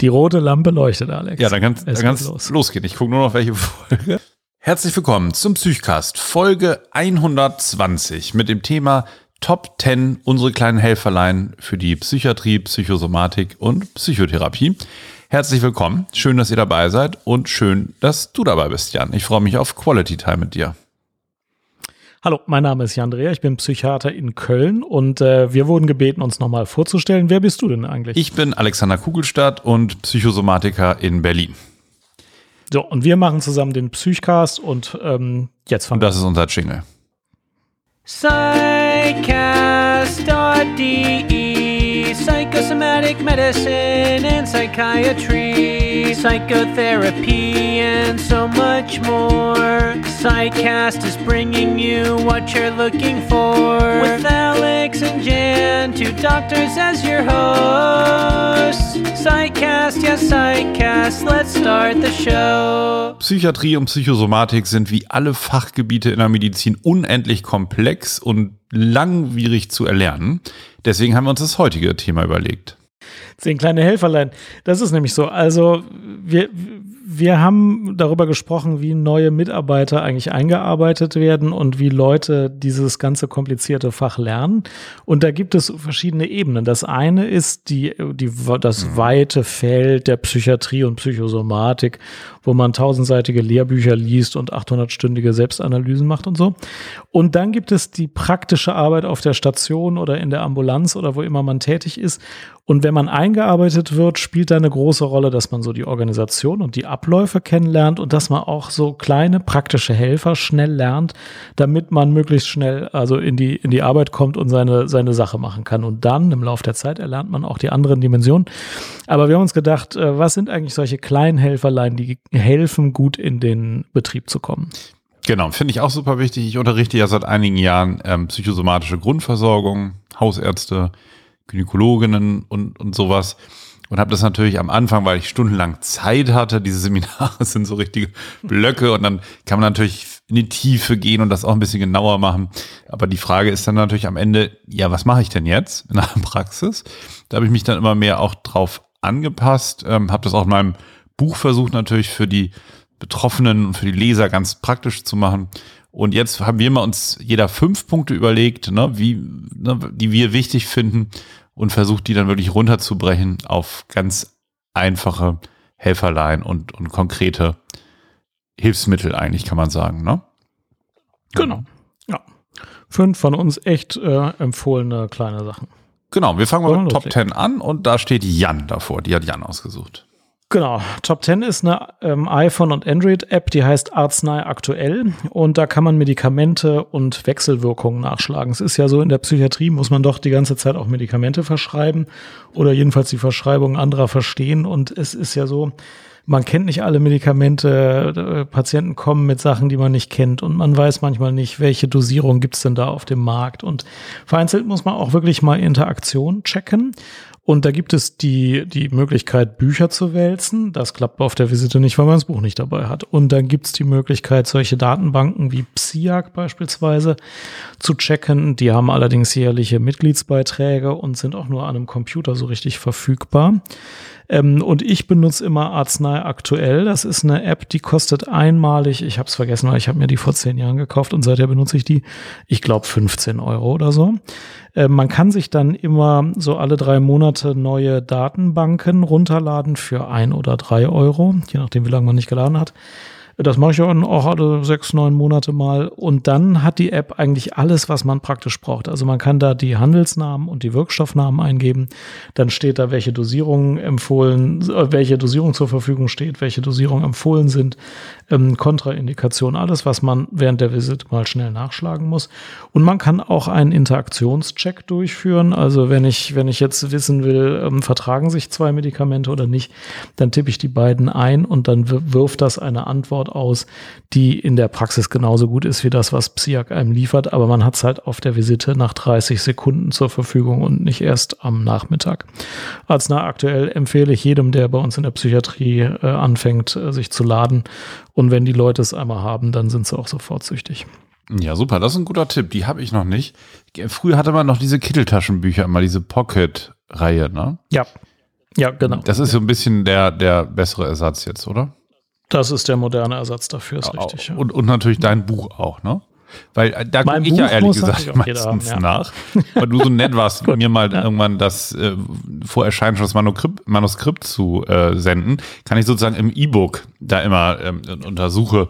Die rote Lampe leuchtet, Alex. Ja, dann kann es los. losgehen. Ich gucke nur noch, welche Folge. Herzlich willkommen zum Psychcast, Folge 120 mit dem Thema Top 10 unsere kleinen Helferlein für die Psychiatrie, Psychosomatik und Psychotherapie. Herzlich willkommen. Schön, dass ihr dabei seid und schön, dass du dabei bist, Jan. Ich freue mich auf Quality Time mit dir. Hallo, mein Name ist Jan Dreher, ich bin Psychiater in Köln und äh, wir wurden gebeten, uns nochmal vorzustellen. Wer bist du denn eigentlich? Ich bin Alexander Kugelstadt und Psychosomatiker in Berlin. So, und wir machen zusammen den Psychcast und ähm, jetzt fangen wir. Und das ist unser Jingle. Psychcast.de Psychosomatic Medicine and Psychiatry Psychotherapy and so much more. Psychcast is bringing you what you're looking for. With Alex and Jan, two doctors as your hosts Psychcast, yes Psychcast, let's start the show Psychiatrie und Psychosomatik sind wie alle Fachgebiete in der Medizin unendlich komplex und langwierig zu erlernen. Deswegen haben wir uns das heutige Thema überlegt. Zehn kleine Helferlein. Das ist nämlich so. Also wir, wir haben darüber gesprochen, wie neue Mitarbeiter eigentlich eingearbeitet werden und wie Leute dieses ganze komplizierte Fach lernen. Und da gibt es verschiedene Ebenen. Das eine ist die, die, das mhm. weite Feld der Psychiatrie und Psychosomatik, wo man tausendseitige Lehrbücher liest und 800-stündige Selbstanalysen macht und so. Und dann gibt es die praktische Arbeit auf der Station oder in der Ambulanz oder wo immer man tätig ist. Und wenn man eingearbeitet wird, spielt da eine große Rolle, dass man so die Organisation und die Abläufe kennenlernt und dass man auch so kleine praktische Helfer schnell lernt, damit man möglichst schnell also in die, in die Arbeit kommt und seine, seine Sache machen kann. Und dann im Laufe der Zeit erlernt man auch die anderen Dimensionen. Aber wir haben uns gedacht, äh, was sind eigentlich solche kleinen Helferlein, die helfen, gut in den Betrieb zu kommen? Genau, finde ich auch super wichtig. Ich unterrichte ja seit einigen Jahren ähm, psychosomatische Grundversorgung, Hausärzte, Gynäkologinnen und, und sowas. Und habe das natürlich am Anfang, weil ich stundenlang Zeit hatte, diese Seminare sind so richtige Blöcke und dann kann man natürlich in die Tiefe gehen und das auch ein bisschen genauer machen. Aber die Frage ist dann natürlich am Ende, ja, was mache ich denn jetzt in der Praxis? Da habe ich mich dann immer mehr auch drauf angepasst, ähm, habe das auch in meinem Buch versucht natürlich für die Betroffenen und für die Leser ganz praktisch zu machen. Und jetzt haben wir mal uns jeder fünf Punkte überlegt, ne, wie, ne, die wir wichtig finden und versucht, die dann wirklich runterzubrechen auf ganz einfache Helferlein und, und konkrete Hilfsmittel eigentlich, kann man sagen, ne? Genau. Ja. Fünf von uns echt äh, empfohlene kleine Sachen. Genau, wir fangen mal mit Top 10 an und da steht Jan davor. Die hat Jan ausgesucht. Genau, Top 10 ist eine ähm, iPhone- und Android-App, die heißt Arznei aktuell und da kann man Medikamente und Wechselwirkungen nachschlagen. Es ist ja so, in der Psychiatrie muss man doch die ganze Zeit auch Medikamente verschreiben oder jedenfalls die Verschreibung anderer verstehen und es ist ja so, man kennt nicht alle Medikamente, äh, Patienten kommen mit Sachen, die man nicht kennt und man weiß manchmal nicht, welche Dosierung gibt's denn da auf dem Markt und vereinzelt muss man auch wirklich mal Interaktion checken und da gibt es die, die Möglichkeit, Bücher zu wälzen. Das klappt auf der Visite nicht, weil man das Buch nicht dabei hat. Und dann gibt es die Möglichkeit, solche Datenbanken wie PSIAC beispielsweise zu checken. Die haben allerdings jährliche Mitgliedsbeiträge und sind auch nur an einem Computer so richtig verfügbar. Ähm, und ich benutze immer Arznei aktuell. Das ist eine App, die kostet einmalig, ich habe es vergessen, weil ich habe mir die vor zehn Jahren gekauft und seither benutze ich die, ich glaube 15 Euro oder so. Äh, man kann sich dann immer so alle drei Monate neue Datenbanken runterladen für ein oder drei Euro, je nachdem, wie lange man nicht geladen hat. Das mache ich auch alle sechs, neun Monate mal. Und dann hat die App eigentlich alles, was man praktisch braucht. Also man kann da die Handelsnamen und die Wirkstoffnamen eingeben. Dann steht da, welche Dosierung empfohlen, äh, welche Dosierung zur Verfügung steht, welche Dosierung empfohlen sind, ähm, Kontraindikation, alles, was man während der Visit mal schnell nachschlagen muss. Und man kann auch einen Interaktionscheck durchführen. Also wenn ich, wenn ich jetzt wissen will, ähm, vertragen sich zwei Medikamente oder nicht, dann tippe ich die beiden ein und dann wirft das eine Antwort aus, die in der Praxis genauso gut ist wie das, was Psiak einem liefert, aber man hat es halt auf der Visite nach 30 Sekunden zur Verfügung und nicht erst am Nachmittag. Arznei aktuell empfehle ich jedem, der bei uns in der Psychiatrie äh, anfängt, äh, sich zu laden. Und wenn die Leute es einmal haben, dann sind sie auch sofort süchtig. Ja, super. Das ist ein guter Tipp. Die habe ich noch nicht. Früher hatte man noch diese Kitteltaschenbücher, immer diese Pocket-Reihe, ne? Ja, Ja, genau. Das ist so ein bisschen der, der bessere Ersatz jetzt, oder? Das ist der moderne Ersatz dafür, ist richtig. Ja. Und, und natürlich dein Buch auch, ne? Weil äh, da gucke ich ja ehrlich gesagt meistens haben, ja. nach. Weil du so nett warst, mir mal irgendwann das äh, vor Erscheinen schon das Manuskript, Manuskript zu äh, senden, kann ich sozusagen im E-Book da immer ähm, untersuche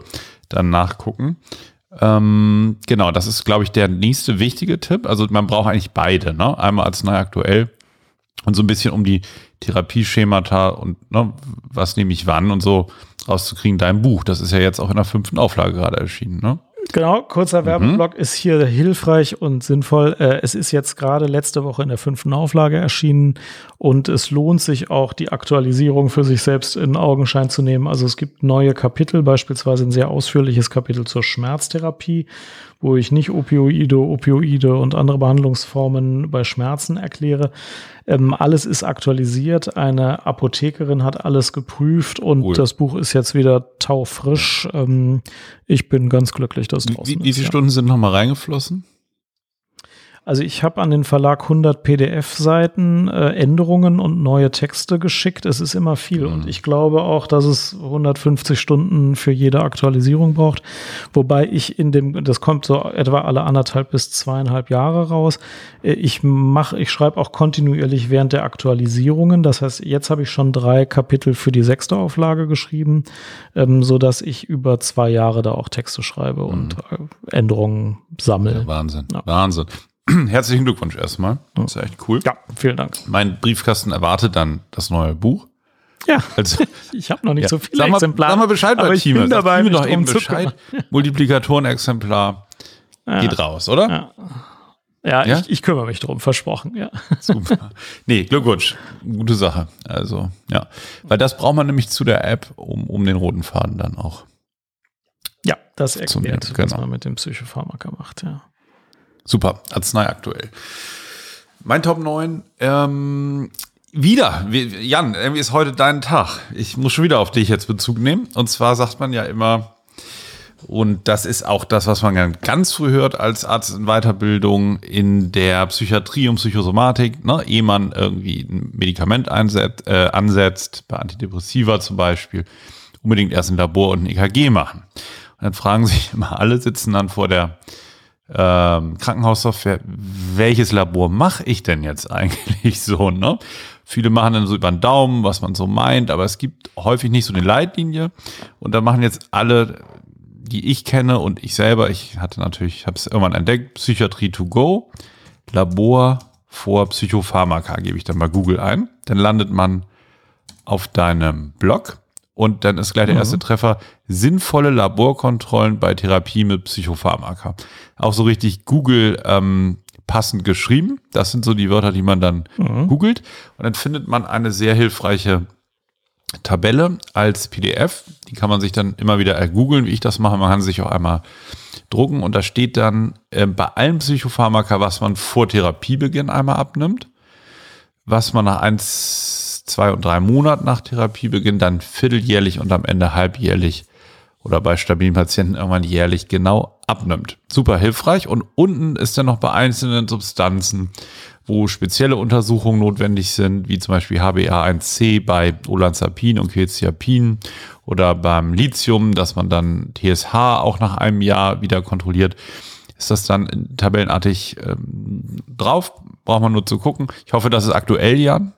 dann nachgucken. Ähm, genau, das ist, glaube ich, der nächste wichtige Tipp. Also man braucht eigentlich beide, ne? Einmal Arznei aktuell und so ein bisschen um die Therapieschemata und ne, was nehme ich wann und so rauszukriegen, dein Buch. Das ist ja jetzt auch in der fünften Auflage gerade erschienen, ne? Genau, kurzer Werbeblock ist hier hilfreich und sinnvoll. Äh, Es ist jetzt gerade letzte Woche in der fünften Auflage erschienen und es lohnt sich auch, die Aktualisierung für sich selbst in Augenschein zu nehmen. Also es gibt neue Kapitel, beispielsweise ein sehr ausführliches Kapitel zur Schmerztherapie, wo ich nicht Opioide, Opioide und andere Behandlungsformen bei Schmerzen erkläre. Ähm, alles ist aktualisiert. Eine Apothekerin hat alles geprüft und Cool. das Buch ist jetzt wieder taufrisch. Ähm, ich bin ganz glücklich, dass es draußen Wie, wie ist, viele ja. Stunden sind nochmal reingeflossen? Also ich habe an den Verlag 100 PDF-Seiten, äh, Änderungen und neue Texte geschickt. Es ist immer viel Mhm. und ich glaube auch, dass es 150 Stunden für jede Aktualisierung braucht. Wobei ich in dem, das kommt so etwa alle anderthalb bis zweieinhalb Jahre raus. Äh, Ich mache, ich schreibe auch kontinuierlich während der Aktualisierungen. Das heißt, jetzt habe ich schon drei Kapitel für die sechste Auflage geschrieben, ähm, so dass ich über zwei Jahre da auch Texte schreibe und äh, Änderungen sammle. Wahnsinn, Ja. Wahnsinn. Herzlichen Glückwunsch erstmal. Das ist ja echt cool. Ja, vielen Dank. Mein Briefkasten erwartet dann das neue Buch. Ja, Also, ich habe noch nicht ja. so viele sag, mal, Exemplare. sag mal Bescheid bei bin Sag dabei, mich doch eben Bescheid. Multiplikatorenexemplar geht raus, oder? Ja, ja, Ja? Ich, ich kümmere mich drum, versprochen. Ja. Super. Nee, Glückwunsch. Gute Sache. Also, ja. Weil das braucht man nämlich zu der App, um, um den roten Faden dann auch. ja, das Zum- erklärt, genau. was man mit dem Psychopharmaka macht. Ja. Super. Arznei aktuell. Mein Top 9, ähm, wieder, Jan, irgendwie ist heute dein Tag. Ich muss schon wieder auf dich jetzt Bezug nehmen. Und zwar sagt man ja immer, und das ist auch das, was man ganz- ganz früh hört als Arzt in Weiterbildung in der Psychiatrie und Psychosomatik, ne, ehe man irgendwie ein Medikament einsetzt, äh, ansetzt, bei Antidepressiva zum Beispiel, unbedingt erst ein Labor und ein EKG machen. Und dann fragen sich immer alle, sitzen dann vor der ähm, Krankenhaussoftware, welches Labor mache ich denn jetzt eigentlich so, ne? Viele machen dann so über den Daumen, was man so meint, aber es gibt häufig nicht so eine Leitlinie. Und da machen jetzt alle, die ich kenne und ich selber, ich hatte natürlich, habe es irgendwann entdeckt, Psychiatrie to go, Labor vor Psychopharmaka, gebe ich dann bei Google ein. Dann landet man auf deinem Blog und dann ist gleich der erste Treffer sinnvolle Laborkontrollen bei Therapie mit Psychopharmaka. Auch so richtig Google ähm, passend geschrieben. Das sind so die Wörter, die man dann googelt und dann findet man eine sehr hilfreiche Tabelle als PDF. Die kann man sich dann immer wieder ergoogeln, wie ich das mache. Man kann sich auch einmal drucken und da steht dann äh, bei allen Psychopharmaka, was man vor Therapiebeginn einmal abnimmt, was man nach eins, zwei und drei Monaten nach Therapiebeginn dann vierteljährlich und am Ende halbjährlich oder bei stabilen Patienten irgendwann jährlich genau abnimmt. Super hilfreich. Und unten ist dann noch bei einzelnen Substanzen, wo spezielle Untersuchungen notwendig sind, wie zum Beispiel HbA1c bei Olanzapin und Quetiapin oder beim Lithium, dass man dann TSH auch nach einem Jahr wieder kontrolliert. Ist das dann tabellenartig ähm, drauf? Braucht man nur zu gucken. Ich hoffe, das ist aktuell, Jan.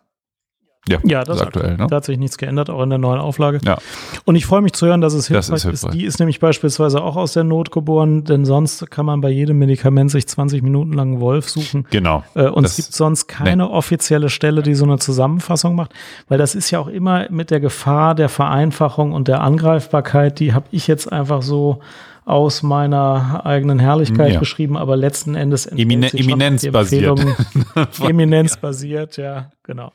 Ja, das ist aktuell. Ne? Da hat sich nichts geändert, auch in der neuen Auflage. Ja. Und ich freue mich zu hören, dass es Das hilfreich ist ist, hilfreich. Die ist nämlich beispielsweise auch aus der Not geboren, denn sonst kann man bei jedem Medikament sich 20 Minuten lang einen Wolf suchen. Genau. Äh, Und Das- es gibt sonst keine offizielle Stelle, die so eine Zusammenfassung macht, weil das ist ja auch immer mit der Gefahr der Vereinfachung und der Angreifbarkeit, die habe ich jetzt einfach so aus meiner eigenen Herrlichkeit Ja. geschrieben, aber letzten Endes Emine- die eminenzbasiert. Empfehlung- Eminenzbasiert, ja, genau.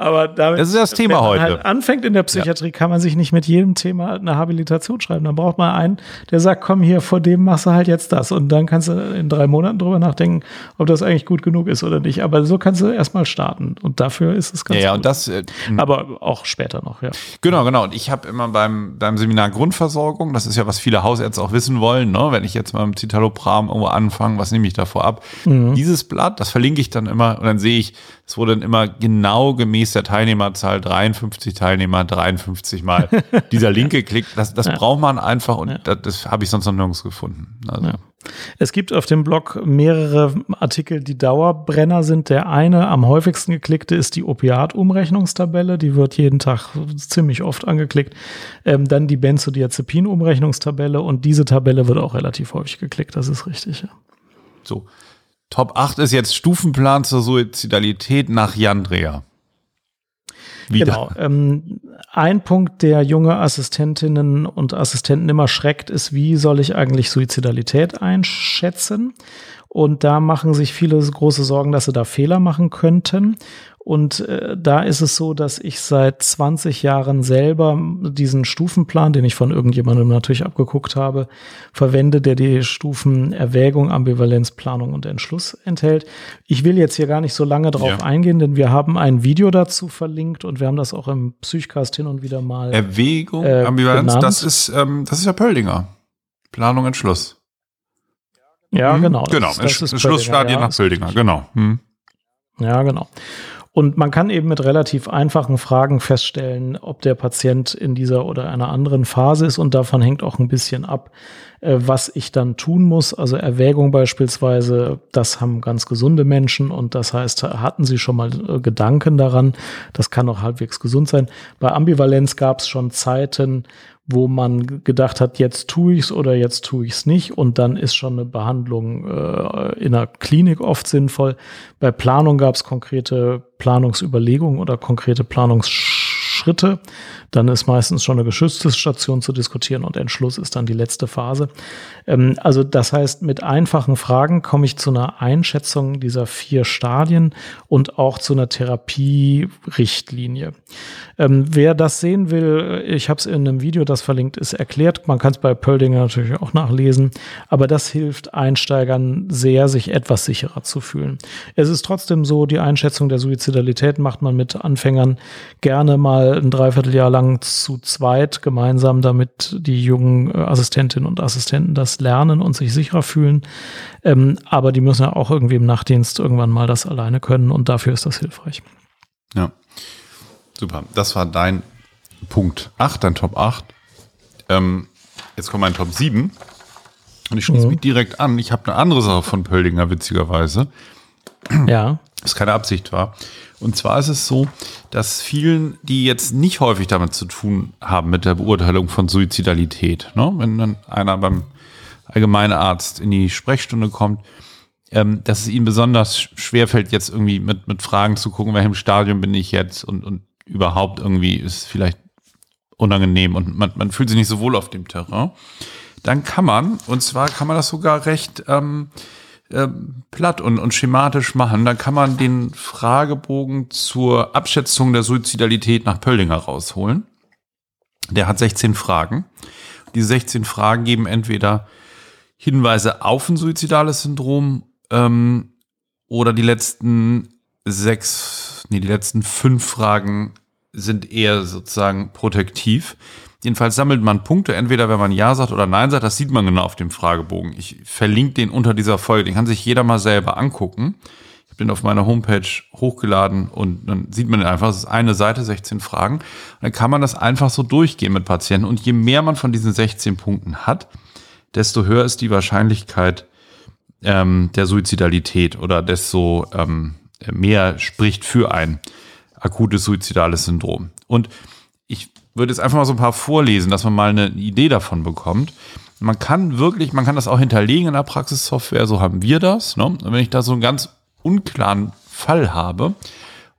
Aber damit, Das ist das Thema wenn man heute. Halt anfängt in der Psychiatrie, kann man sich nicht mit jedem Thema eine Habilitation schreiben. Dann braucht man einen, der sagt, komm hier, vor dem machst du halt jetzt das. Und dann kannst du in drei Monaten drüber nachdenken, ob das eigentlich gut genug ist oder nicht. Aber so kannst du erstmal starten. Und dafür ist es ganz Ja, ja, gut. und das, äh, Aber auch später noch, ja. Genau, genau. Und ich habe immer beim, beim Seminar Grundversorgung, das ist ja, was viele Hausärzte auch wissen wollen, ne? wenn ich jetzt mal mit Citalopram irgendwo anfange, was nehme ich davor ab? Dieses Blatt, das verlinke ich dann immer und dann sehe ich, es wurde dann immer genau gemäß der Teilnehmerzahl 53 Teilnehmer 53 Mal dieser Link geklickt. Das, das braucht man einfach und Ja. das, das habe ich sonst noch nirgends gefunden. Also, Ja. Es gibt auf dem Blog mehrere Artikel, die Dauerbrenner sind. Der eine am häufigsten geklickte ist die Opiat-Umrechnungstabelle. Die wird jeden Tag ziemlich oft angeklickt. Ähm, dann die Benzodiazepin-Umrechnungstabelle und diese Tabelle wird auch relativ häufig geklickt. Das ist richtig. Ja. So. Top 8 ist jetzt Stufenplan zur Suizidalität nach Jan Dreher. Wieder. Genau. Ähm, ein Punkt, der junge Assistentinnen und Assistenten immer schreckt, ist, wie soll ich eigentlich Suizidalität einschätzen? Und da machen sich viele große Sorgen, dass sie da Fehler machen könnten. Und äh, da ist es so, dass ich seit 20 Jahren selber diesen Stufenplan, den ich von irgendjemandem natürlich abgeguckt habe, verwende, der die Stufen Erwägung, Ambivalenz, Planung und Entschluss enthält. Ich will jetzt hier gar nicht so lange drauf Ja. eingehen, denn wir haben ein Video dazu verlinkt und wir haben das auch im Psychcast hin und wieder mal. Erwägung, Äh, Ambivalenz, benannt. das ist, ähm, das ist ja Pöldinger. Planung, Entschluss. Ja, Hm? genau. Genau, das- das ist Entschlussstadien Pöldinger, ja, nach Pöldinger, genau. Hm. Ja, genau. Und man kann eben mit relativ einfachen Fragen feststellen, ob der Patient in dieser oder einer anderen Phase ist. Und davon hängt auch ein bisschen ab, äh, was ich dann tun muss. Also Erwägung beispielsweise, das haben ganz gesunde Menschen. Und das heißt, hatten sie schon mal äh, Gedanken daran. Das kann auch halbwegs gesund sein. Bei Ambivalenz gab es schon Zeiten, wo man gedacht hat, jetzt tue ich's oder jetzt tue ich's nicht und dann ist schon eine Behandlung äh, in der Klinik oft sinnvoll. Bei Planung gab es konkrete Planungsüberlegungen oder konkrete Planungsschritte. Dann ist meistens schon eine geschützte Station zu diskutieren und Entschluss ist dann die letzte Phase. Ähm, also das heißt, mit einfachen Fragen komme ich zu einer Einschätzung dieser vier Stadien und auch zu einer Therapierichtlinie. Ähm, wer das sehen will, ich habe es in einem Video, das verlinkt ist, erklärt. Man kann es bei Pöldinger natürlich auch nachlesen, aber das hilft Einsteigern sehr, sich etwas sicherer zu fühlen. Es ist trotzdem so, die Einschätzung der Suizidalität macht man mit Anfängern gerne mal ein Dreivierteljahr lang zu zweit gemeinsam, damit die jungen äh, Assistentinnen und Assistenten das lernen und sich sicherer fühlen. Ähm, aber die müssen ja auch irgendwie im Nachtdienst irgendwann mal das alleine können und dafür ist das hilfreich. Ja. Super. Das war dein Punkt 8, dein Top 8. Ähm, jetzt kommt mein Top 7. Und ich schließe Mhm. mich direkt an. Ich habe eine andere Sache von Pöldinger, witzigerweise. Ja. was keine Absicht war. Und zwar ist es so, dass vielen, die jetzt nicht häufig damit zu tun haben mit der Beurteilung von Suizidalität, ne? wenn dann einer beim Allgemeinarzt in die Sprechstunde kommt, ähm, dass es ihnen besonders schwerfällt, jetzt irgendwie mit, mit Fragen zu gucken, in welchem Stadium bin ich jetzt und, und überhaupt irgendwie ist vielleicht unangenehm und man, man fühlt sich nicht so wohl auf dem Terrain. Dann kann man, und zwar kann man das sogar recht ähm, ähm, platt und, und schematisch machen. Dann kann man den Fragebogen zur Abschätzung der Suizidalität nach Pöldinger rausholen. Der hat 16 Fragen. Die 16 Fragen geben entweder Hinweise auf ein suizidales Syndrom ähm, oder die letzten sechs, nee, die letzten fünf Fragen sind eher sozusagen protektiv. Jedenfalls sammelt man Punkte, entweder wenn man Ja sagt oder Nein sagt, das sieht man genau auf dem Fragebogen. Ich verlinke den unter dieser Folge, den kann sich jeder mal selber angucken. Ich den auf meiner Homepage hochgeladen und dann sieht man den einfach, es ist eine Seite, 16 Fragen. Und dann kann man das einfach so durchgehen mit Patienten. Und je mehr man von diesen 16 Punkten hat, desto höher ist die Wahrscheinlichkeit ähm, der Suizidalität oder desto ähm, mehr spricht für ein akutes suizidales Syndrom. Und ich würde jetzt einfach mal so ein paar vorlesen, dass man mal eine Idee davon bekommt. Man kann wirklich, man kann das auch hinterlegen in der Praxissoftware, so haben wir das. Ne? Und wenn ich da so einen ganz unklaren Fall habe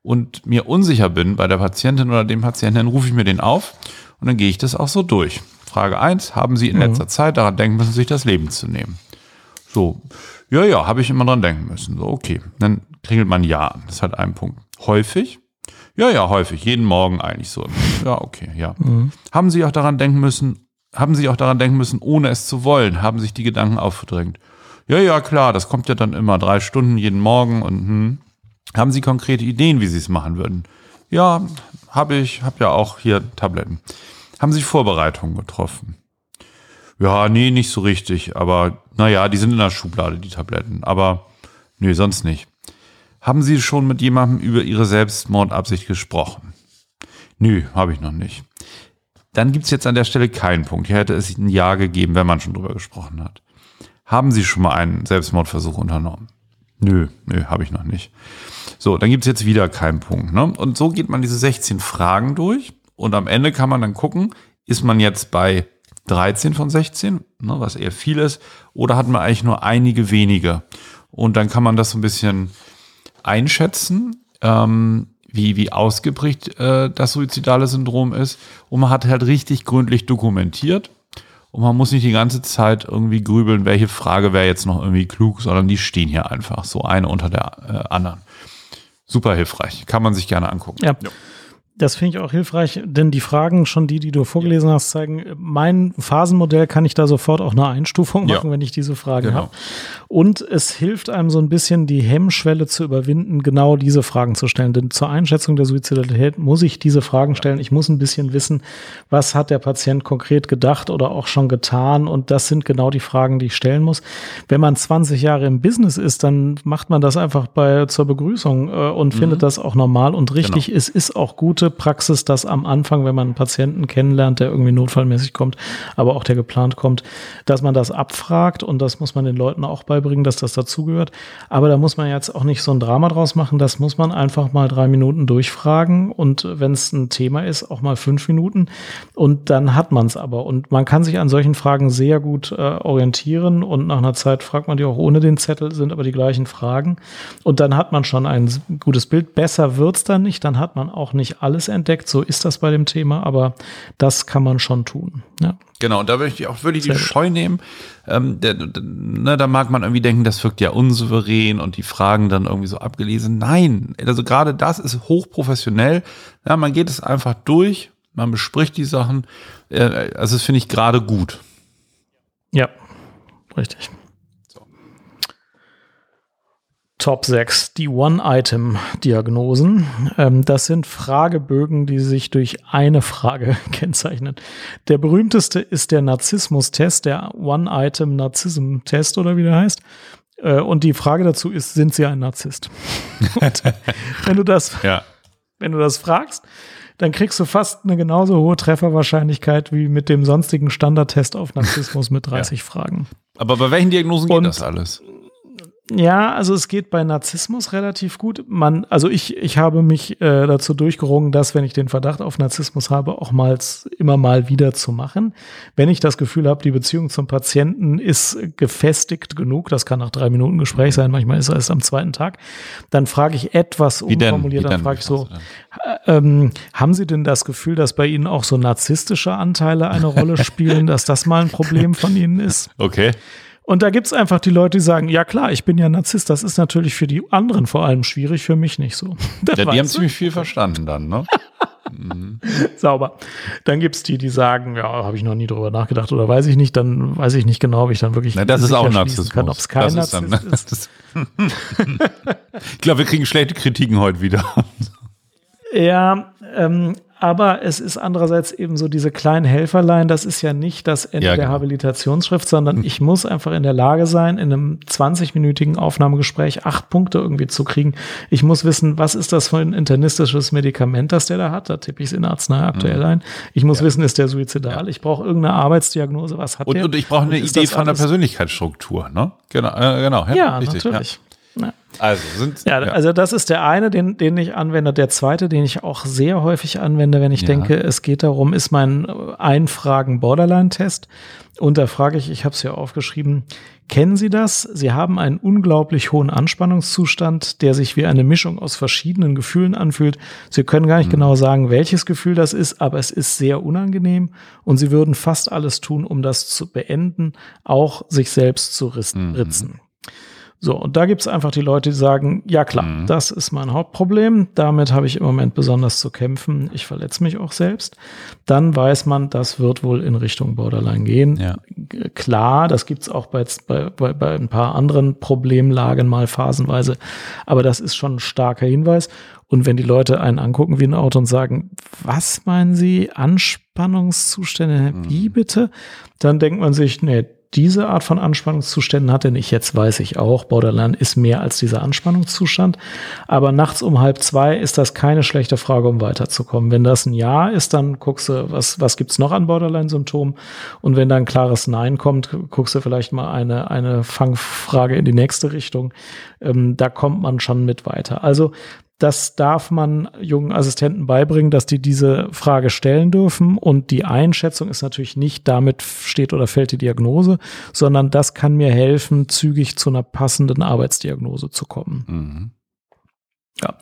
und mir unsicher bin bei der Patientin oder dem Patienten, dann rufe ich mir den auf und dann gehe ich das auch so durch. Frage eins: Haben Sie in letzter Zeit daran denken müssen, sich das Leben zu nehmen? So, ja, ja, habe ich immer dran denken müssen. So, okay. Dann klingelt man Ja. Das hat einen Punkt. Häufig? Ja, ja, häufig. Jeden Morgen eigentlich so. Ja, okay, ja. Haben Sie auch daran denken müssen, haben Sie auch daran denken müssen, ohne es zu wollen? Haben sich die Gedanken aufgedrängt? Ja, ja, klar, das kommt ja dann immer drei Stunden jeden Morgen und hm. Haben Sie konkrete Ideen, wie Sie es machen würden? Ja, habe ich, habe ja auch hier Tabletten. Haben Sie Vorbereitungen getroffen? Ja, nee, nicht so richtig, aber naja, die sind in der Schublade, die Tabletten. Aber nee, sonst nicht. Haben Sie schon mit jemandem über Ihre Selbstmordabsicht gesprochen? Nö, habe ich noch nicht. Dann gibt's jetzt an der Stelle keinen Punkt. Hier hätte es ein Ja gegeben, wenn man schon drüber gesprochen hat. Haben Sie schon mal einen Selbstmordversuch unternommen? Nö, nö, habe ich noch nicht. So, dann gibt's jetzt wieder keinen Punkt. Ne? Und so geht man diese 16 Fragen durch und am Ende kann man dann gucken, ist man jetzt bei 13 von 16, ne, was eher viel ist, oder hat man eigentlich nur einige wenige? Und dann kann man das so ein bisschen einschätzen, ähm, wie, wie ausgeprägt äh, das suizidale Syndrom ist. Und man hat halt richtig gründlich dokumentiert. Und man muss nicht die ganze Zeit irgendwie grübeln, welche Frage wäre jetzt noch irgendwie klug, sondern die stehen hier einfach so eine unter der äh, anderen. Super hilfreich. Kann man sich gerne angucken. Ja. Das finde ich auch hilfreich, denn die Fragen, schon die, die du vorgelesen hast, zeigen, mein Phasenmodell kann ich da sofort auch eine Einstufung machen, Ja. wenn ich diese Fragen Genau. habe. Und es hilft einem so ein bisschen, die Hemmschwelle zu überwinden, genau diese Fragen zu stellen. Denn zur Einschätzung der Suizidalität muss ich diese Fragen stellen. Ich muss ein bisschen wissen, was hat der Patient konkret gedacht oder auch schon getan. Und das sind genau die Fragen, die ich stellen muss. Wenn man 20 Jahre im Business ist, dann macht man das einfach bei zur Begrüßung äh, und findet das auch normal und richtig. Genau. Es ist auch gute Praxis, dass am Anfang, wenn man einen Patienten kennenlernt, der irgendwie notfallmäßig kommt, aber auch der geplant kommt, dass man das abfragt und das muss man den Leuten auch beibringen, dass das dazugehört. Aber da muss man jetzt auch nicht so ein Drama draus machen. Das muss man einfach mal drei Minuten durchfragen und wenn es ein Thema ist, auch mal fünf Minuten und dann hat man es aber. Und man kann sich an solchen Fragen sehr gut äh, orientieren und nach einer Zeit fragt man die auch ohne den Zettel, sind aber die gleichen Fragen. Und dann hat man schon ein gutes Bild. Besser wird's dann nicht, dann hat man auch nicht alles entdeckt. So ist das bei dem Thema, aber das kann man schon tun. Ja. Genau, und da würde ich auch wirklich die. Scheu nehmen. Ähm, der, der, ne, da mag man irgendwie denken, das wirkt ja unsouverän und die Fragen dann irgendwie so abgelesen. Nein, also gerade das ist hochprofessionell. Ja, man geht es einfach durch, man bespricht die Sachen. Äh, also das finde ich gerade gut. Ja, richtig. Top 6, die One-Item-Diagnosen. Ähm, das sind Fragebögen, die sich durch eine Frage kennzeichnen. Der berühmteste ist der Narzissmus-Test, der One-Item-Narzissm-Test oder wie der heißt. Äh, und die Frage dazu ist, sind Sie ein Narzisst? wenn du das Ja. wenn du das fragst, dann kriegst du fast eine genauso hohe Trefferwahrscheinlichkeit wie mit dem sonstigen Standardtest auf Narzissmus mit 30 Fragen. Aber bei welchen Diagnosen geht Und- das alles? Ja, also es geht bei Narzissmus relativ gut. Man, also ich, ich habe mich äh, dazu durchgerungen, das, wenn ich den Verdacht auf Narzissmus habe, auch mal immer mal wieder zu machen. Wenn ich das Gefühl habe, die Beziehung zum Patienten ist gefestigt genug, das kann nach drei Minuten Gespräch sein, manchmal ist es am zweiten Tag, dann frage ich etwas umformuliert, dann frage ich so, ähm, haben Sie denn das Gefühl, dass bei Ihnen auch so narzisstische Anteile eine Rolle spielen, dass das mal ein Problem von Ihnen ist? Okay. Und da gibt's einfach die Leute, die sagen, ja klar, ich bin ja Narzisst. Das ist natürlich für die anderen vor allem schwierig, für mich nicht so. Das Ja, die haben du? ziemlich viel verstanden dann, ne? sauber. Dann gibt's die, die sagen, ja, habe ich noch nie drüber nachgedacht oder weiß ich nicht. Dann weiß ich nicht genau, ob ich dann wirklich Na, das ist auch Narzissmus. kann, ob es kein das ist Narzisst ist ich glaube, wir kriegen schlechte Kritiken heute wieder. Ja, ähm, aber es ist andererseits eben so diese kleinen Helferlein, das ist ja nicht das Ende Ja, der genau. Habilitationsschrift, sondern ich muss einfach in der Lage sein, in einem 20-minütigen Aufnahmegespräch acht Punkte irgendwie zu kriegen. Ich muss wissen, was ist das für ein internistisches Medikament, das der da hat? Da tippe ich es in Arznei aktuell ein. Ich muss wissen, ist der suizidal? Ich brauche irgendeine Arbeitsdiagnose, was hat Und, der? und ich brauche eine Idee von der Persönlichkeitsstruktur, ne? Genau, äh, genau. Ja, richtig, natürlich. Ja. Ja. Also sind Ja, also das ist der eine, den, den ich anwende. Der zweite, den ich auch sehr häufig anwende, wenn ich Ja. denke, es geht darum, ist mein Einfragen-Borderline-Test. Und da frage ich, ich habe es ja aufgeschrieben, kennen Sie das? Sie haben einen unglaublich hohen Anspannungszustand, der sich wie eine Mischung aus verschiedenen Gefühlen anfühlt. Sie können gar nicht genau sagen, welches Gefühl das ist, aber es ist sehr unangenehm und Sie würden fast alles tun, um das zu beenden, auch sich selbst zu rissen- ritzen. So, und da gibt's einfach die Leute, die sagen, ja klar, Mhm. das ist mein Hauptproblem, damit habe ich im Moment besonders zu kämpfen, ich verletze mich auch selbst. Dann weiß man, das wird wohl in Richtung Borderline gehen. Ja. Klar, das gibt's auch bei, bei, bei, bei ein paar anderen Problemlagen mal phasenweise, aber das ist schon ein starker Hinweis. Und wenn die Leute einen angucken wie ein Auto und sagen, was meinen Sie, Anspannungszustände, Mhm. wie bitte? Dann denkt man sich, nee, diese Art von Anspannungszuständen hat, denn ich jetzt weiß ich auch, Borderline ist mehr als dieser Anspannungszustand. Aber nachts um halb zwei ist das keine schlechte Frage, um weiterzukommen. Wenn das ein Ja ist, dann guckst du, was, was gibt's noch an Borderline-Symptomen? Und wenn da ein klares Nein kommt, guckst du vielleicht mal eine, eine Fangfrage in die nächste Richtung. Ähm, da kommt man schon mit weiter. Also das darf man jungen Assistenten beibringen, dass die diese Frage stellen dürfen. Und die Einschätzung ist natürlich nicht, damit steht oder fällt die Diagnose, sondern das kann mir helfen, zügig zu einer passenden Arbeitsdiagnose zu kommen. Mhm. Ja,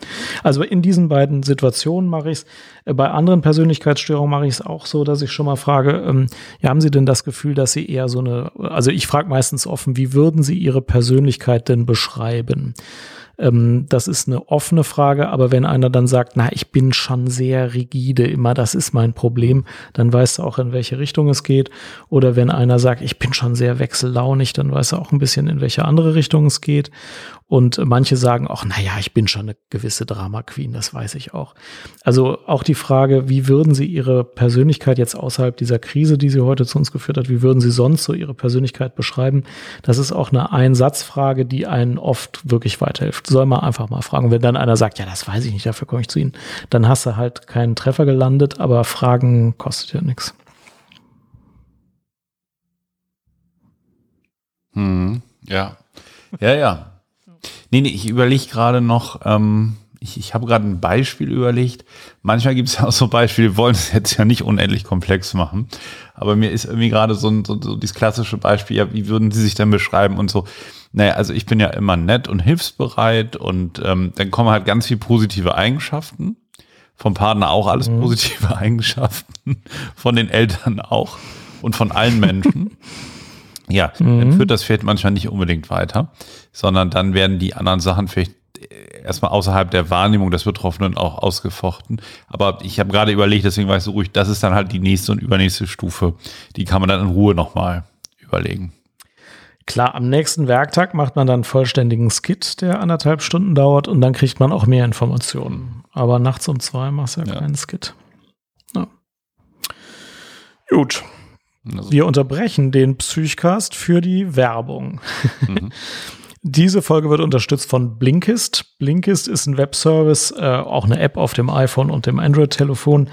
also in diesen beiden Situationen mache ich es. Äh, bei anderen Persönlichkeitsstörungen mache ich es auch so, dass ich schon mal frage, ähm, ja, haben Sie denn das Gefühl, dass Sie eher so eine, also ich frage meistens offen, wie würden Sie Ihre Persönlichkeit denn beschreiben? Ähm, das ist eine offene Frage, aber wenn einer dann sagt, na, ich bin schon sehr rigide, immer das ist mein Problem, dann weißt du auch, in welche Richtung es geht. Oder wenn einer sagt, ich bin schon sehr wechsellaunig, dann weißt du auch ein bisschen, in welche andere Richtung es geht. Und manche sagen auch, naja, ich bin schon eine gewisse Drama Queen, das weiß ich auch. Also auch die Frage, wie würden Sie Ihre Persönlichkeit jetzt außerhalb dieser Krise, die Sie heute zu uns geführt hat, wie würden Sie sonst so Ihre Persönlichkeit beschreiben? Das ist auch eine Einsatzfrage, die einen oft wirklich weiterhilft. Soll man einfach mal fragen. Wenn dann einer sagt, ja, das weiß ich nicht, dafür komme ich zu Ihnen, dann hast du halt keinen Treffer gelandet, aber Fragen kostet ja nichts. Hm, ja. Ja, ja. Nee, nee, ich überlege gerade noch, ähm, ich, ich habe gerade ein Beispiel überlegt. Manchmal gibt es ja auch so Beispiele, wir wollen es jetzt ja nicht unendlich komplex machen, aber mir ist irgendwie gerade so, ein, so, so dieses klassische Beispiel, ja, wie würden Sie sich denn beschreiben und so. Naja, also ich bin ja immer nett und hilfsbereit und ähm, dann kommen halt ganz viele positive Eigenschaften. Vom Partner auch alles mhm. positive Eigenschaften, von den Eltern auch und von allen Menschen. Ja, mhm. dann führt das vielleicht manchmal nicht unbedingt weiter, sondern dann werden die anderen Sachen vielleicht erstmal außerhalb der Wahrnehmung des Betroffenen auch ausgefochten. Aber ich habe gerade überlegt, deswegen war ich so ruhig, das ist dann halt die nächste und übernächste Stufe. Die kann man dann in Ruhe nochmal überlegen. Klar, am nächsten Werktag macht man dann vollständigen Skit, der anderthalb Stunden dauert und dann kriegt man auch mehr Informationen. Aber nachts um zwei machst du ja, ja. keinen Skit. Ja. Gut. Also. Wir unterbrechen den Psychcast für die Werbung. Mhm. Diese Folge wird unterstützt von Blinkist. Blinkist ist ein Webservice, äh, auch eine App auf dem iPhone und dem Android-Telefon,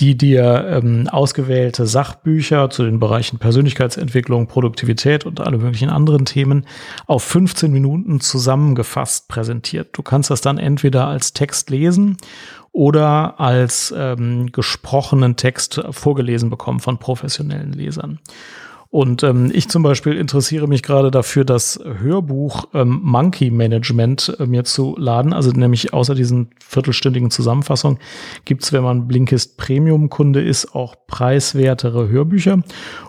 die dir ähm, ausgewählte Sachbücher zu den Bereichen Persönlichkeitsentwicklung, Produktivität und alle möglichen anderen Themen auf 15 Minuten zusammengefasst präsentiert. Du kannst das dann entweder als Text lesen oder als ähm, gesprochenen Text vorgelesen bekommen von professionellen Lesern. Und ähm, ich zum Beispiel interessiere mich gerade dafür, das Hörbuch ähm, Monkey Management äh, mir zu laden. Also nämlich außer diesen viertelstündigen Zusammenfassungen gibt's, wenn man Blinkist Premium-Kunde ist, auch preiswertere Hörbücher.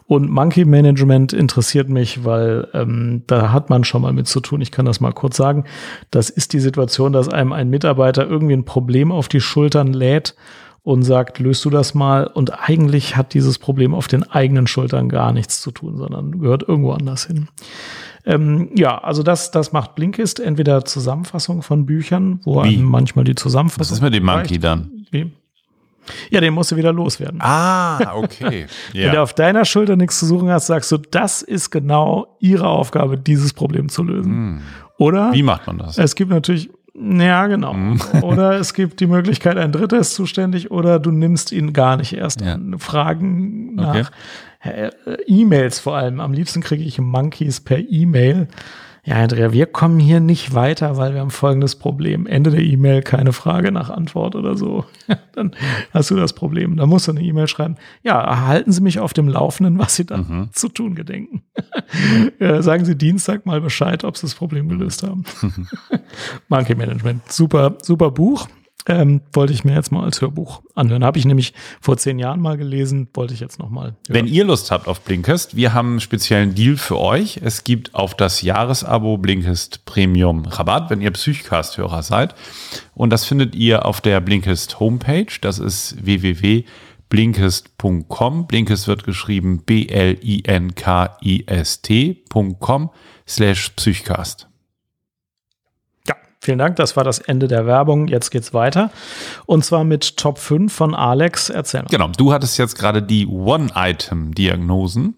Und Monkey Management interessiert mich, weil ähm, da hat man schon mal mit zu tun. Ich kann das mal kurz sagen. Das ist die Situation, dass einem ein Mitarbeiter irgendwie ein Problem auf die Schultern lädt und sagt, löst du das mal? Und eigentlich hat dieses Problem auf den eigenen Schultern gar nichts zu tun, sondern gehört irgendwo anders hin. Ähm, ja, also das, das macht Blinkist, entweder Zusammenfassung von Büchern, wo Wie? manchmal die Zusammenfassung. Was ist mit dem Monkey dann? Wie? Ja, den musst du wieder loswerden. Ah, okay. ja. Wenn du auf deiner Schulter nichts zu suchen hast, sagst du, das ist genau ihre Aufgabe, dieses Problem zu lösen. Hm. Oder? Wie macht man das? Es gibt natürlich ja, genau. Mhm. Oder es gibt die Möglichkeit, ein Dritter ist zuständig oder du nimmst ihn gar nicht erst ja. an. Fragen nach okay. Äh, E-Mails vor allem. Am liebsten kriege ich Monkeys per E-Mail ja, Andrea, wir kommen hier nicht weiter, weil wir haben folgendes Problem. Ende der E-Mail keine Frage nach Antwort oder so. dann hast du das Problem. Da musst du eine E-Mail schreiben. Ja, erhalten Sie mich auf dem Laufenden, was Sie dann mhm. zu tun gedenken. ja, sagen Sie Dienstag mal Bescheid, ob Sie das Problem gelöst haben. Monkey Management. Super, super Buch. Ähm, wollte ich mir jetzt mal als Hörbuch anhören. Habe ich nämlich vor zehn Jahren mal gelesen, wollte ich jetzt noch mal. Wenn ihr Lust habt auf Blinkist, wir haben einen speziellen Deal für euch. Es gibt auf das Jahresabo Blinkist Premium Rabatt, wenn ihr Psychcast-Hörer seid. Und das findet ihr auf der Blinkist Homepage. Das ist www.blinkist.com. Blinkist wird geschrieben B-L-I-N-K-I-S-T.com slash Psychcast. Vielen Dank, das war das Ende der Werbung. Jetzt geht's weiter. Und zwar mit Top 5 von Alex. Erzähl mal. Genau, du hattest jetzt gerade die One-Item-Diagnosen.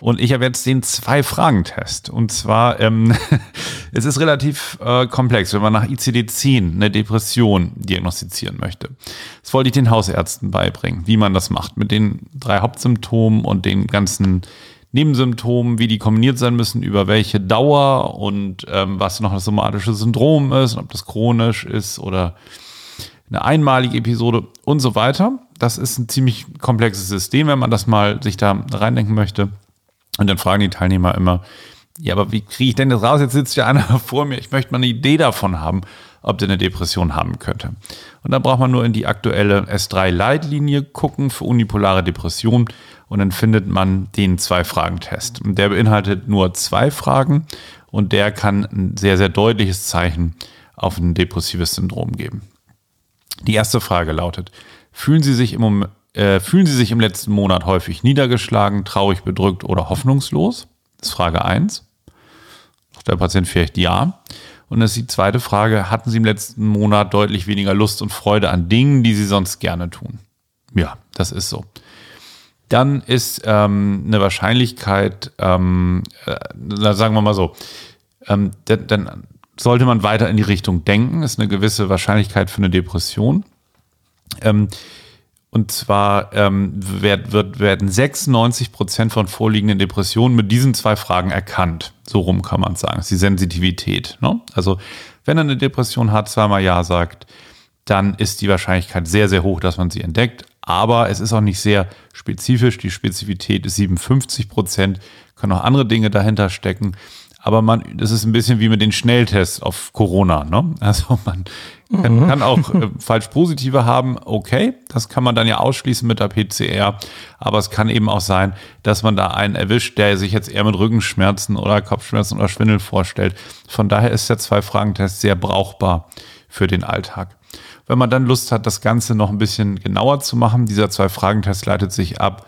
Und ich habe jetzt den Zwei-Fragen-Test. Und zwar, ähm, es ist relativ äh, komplex, wenn man nach ICD-10 eine Depression diagnostizieren möchte. Das wollte ich den Hausärzten beibringen, wie man das macht, mit den drei Hauptsymptomen und den ganzen Nebensymptomen, wie die kombiniert sein müssen, über welche Dauer und ähm, was noch das somatische Syndrom ist, ob das chronisch ist oder eine einmalige Episode und so weiter. Das ist ein ziemlich komplexes System, wenn man das mal sich da reindenken möchte. Und dann fragen die Teilnehmer immer, ja, aber wie kriege ich denn das raus? Jetzt sitzt ja einer vor mir, ich möchte mal eine Idee davon haben, ob der eine Depression haben könnte. Und dann braucht man nur in die aktuelle S3-Leitlinie gucken für unipolare Depression und dann findet man den Zwei-Fragen-Test. Der beinhaltet nur zwei Fragen und der kann ein sehr, sehr deutliches Zeichen auf ein depressives Syndrom geben. Die erste Frage lautet, fühlen Sie sich im Moment äh, fühlen Sie sich im letzten Monat häufig niedergeschlagen, traurig, bedrückt oder hoffnungslos? Das ist Frage 1. Der Patient vielleicht ja. Und das ist die zweite Frage, hatten Sie im letzten Monat deutlich weniger Lust und Freude an Dingen, die Sie sonst gerne tun? Ja, das ist so dann ist ähm, eine Wahrscheinlichkeit, ähm, äh, sagen wir mal so, ähm, dann, sollte man weiter in die Richtung denken, ist eine gewisse Wahrscheinlichkeit für eine Depression. Ähm, und zwar ähm, wird, wird, werden 96 Prozent von vorliegenden Depressionen mit diesen zwei Fragen erkannt. So rum kann man sagen. Das ist die Sensitivität. Ne? Also wenn er eine Depression hat, zweimal Ja sagt, dann ist die Wahrscheinlichkeit sehr, sehr hoch, dass man sie entdeckt aber es ist auch nicht sehr spezifisch. Die Spezifität ist 57 Prozent, können auch andere Dinge dahinter stecken. Aber man, das ist ein bisschen wie mit den Schnelltests auf Corona. Ne? Also man kann, mhm. kann auch äh, falsch positive haben. Okay, das kann man dann ja ausschließen mit der PCR. Aber es kann eben auch sein, dass man da einen erwischt, der sich jetzt eher mit Rückenschmerzen oder Kopfschmerzen oder Schwindel vorstellt. Von daher ist der Zwei-Fragen-Test sehr brauchbar für den Alltag. Wenn man dann Lust hat, das Ganze noch ein bisschen genauer zu machen, dieser Zwei-Fragen-Test leitet sich ab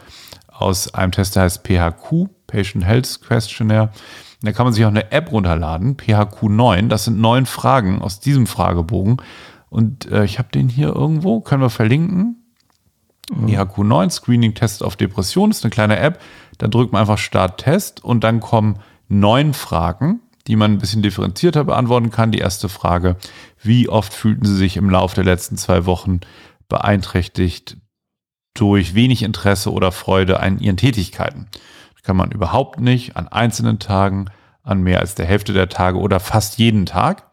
aus einem Test, der heißt PHQ, Patient Health Questionnaire. Da kann man sich auch eine App runterladen, PHQ9. Das sind neun Fragen aus diesem Fragebogen. Und äh, ich habe den hier irgendwo, können wir verlinken. Mhm. PHQ9, Screening Test auf Depression, ist eine kleine App. Da drückt man einfach Start Test und dann kommen neun Fragen die man ein bisschen differenzierter beantworten kann. Die erste Frage, wie oft fühlten Sie sich im Laufe der letzten zwei Wochen beeinträchtigt durch wenig Interesse oder Freude an Ihren Tätigkeiten? Kann man überhaupt nicht an einzelnen Tagen, an mehr als der Hälfte der Tage oder fast jeden Tag.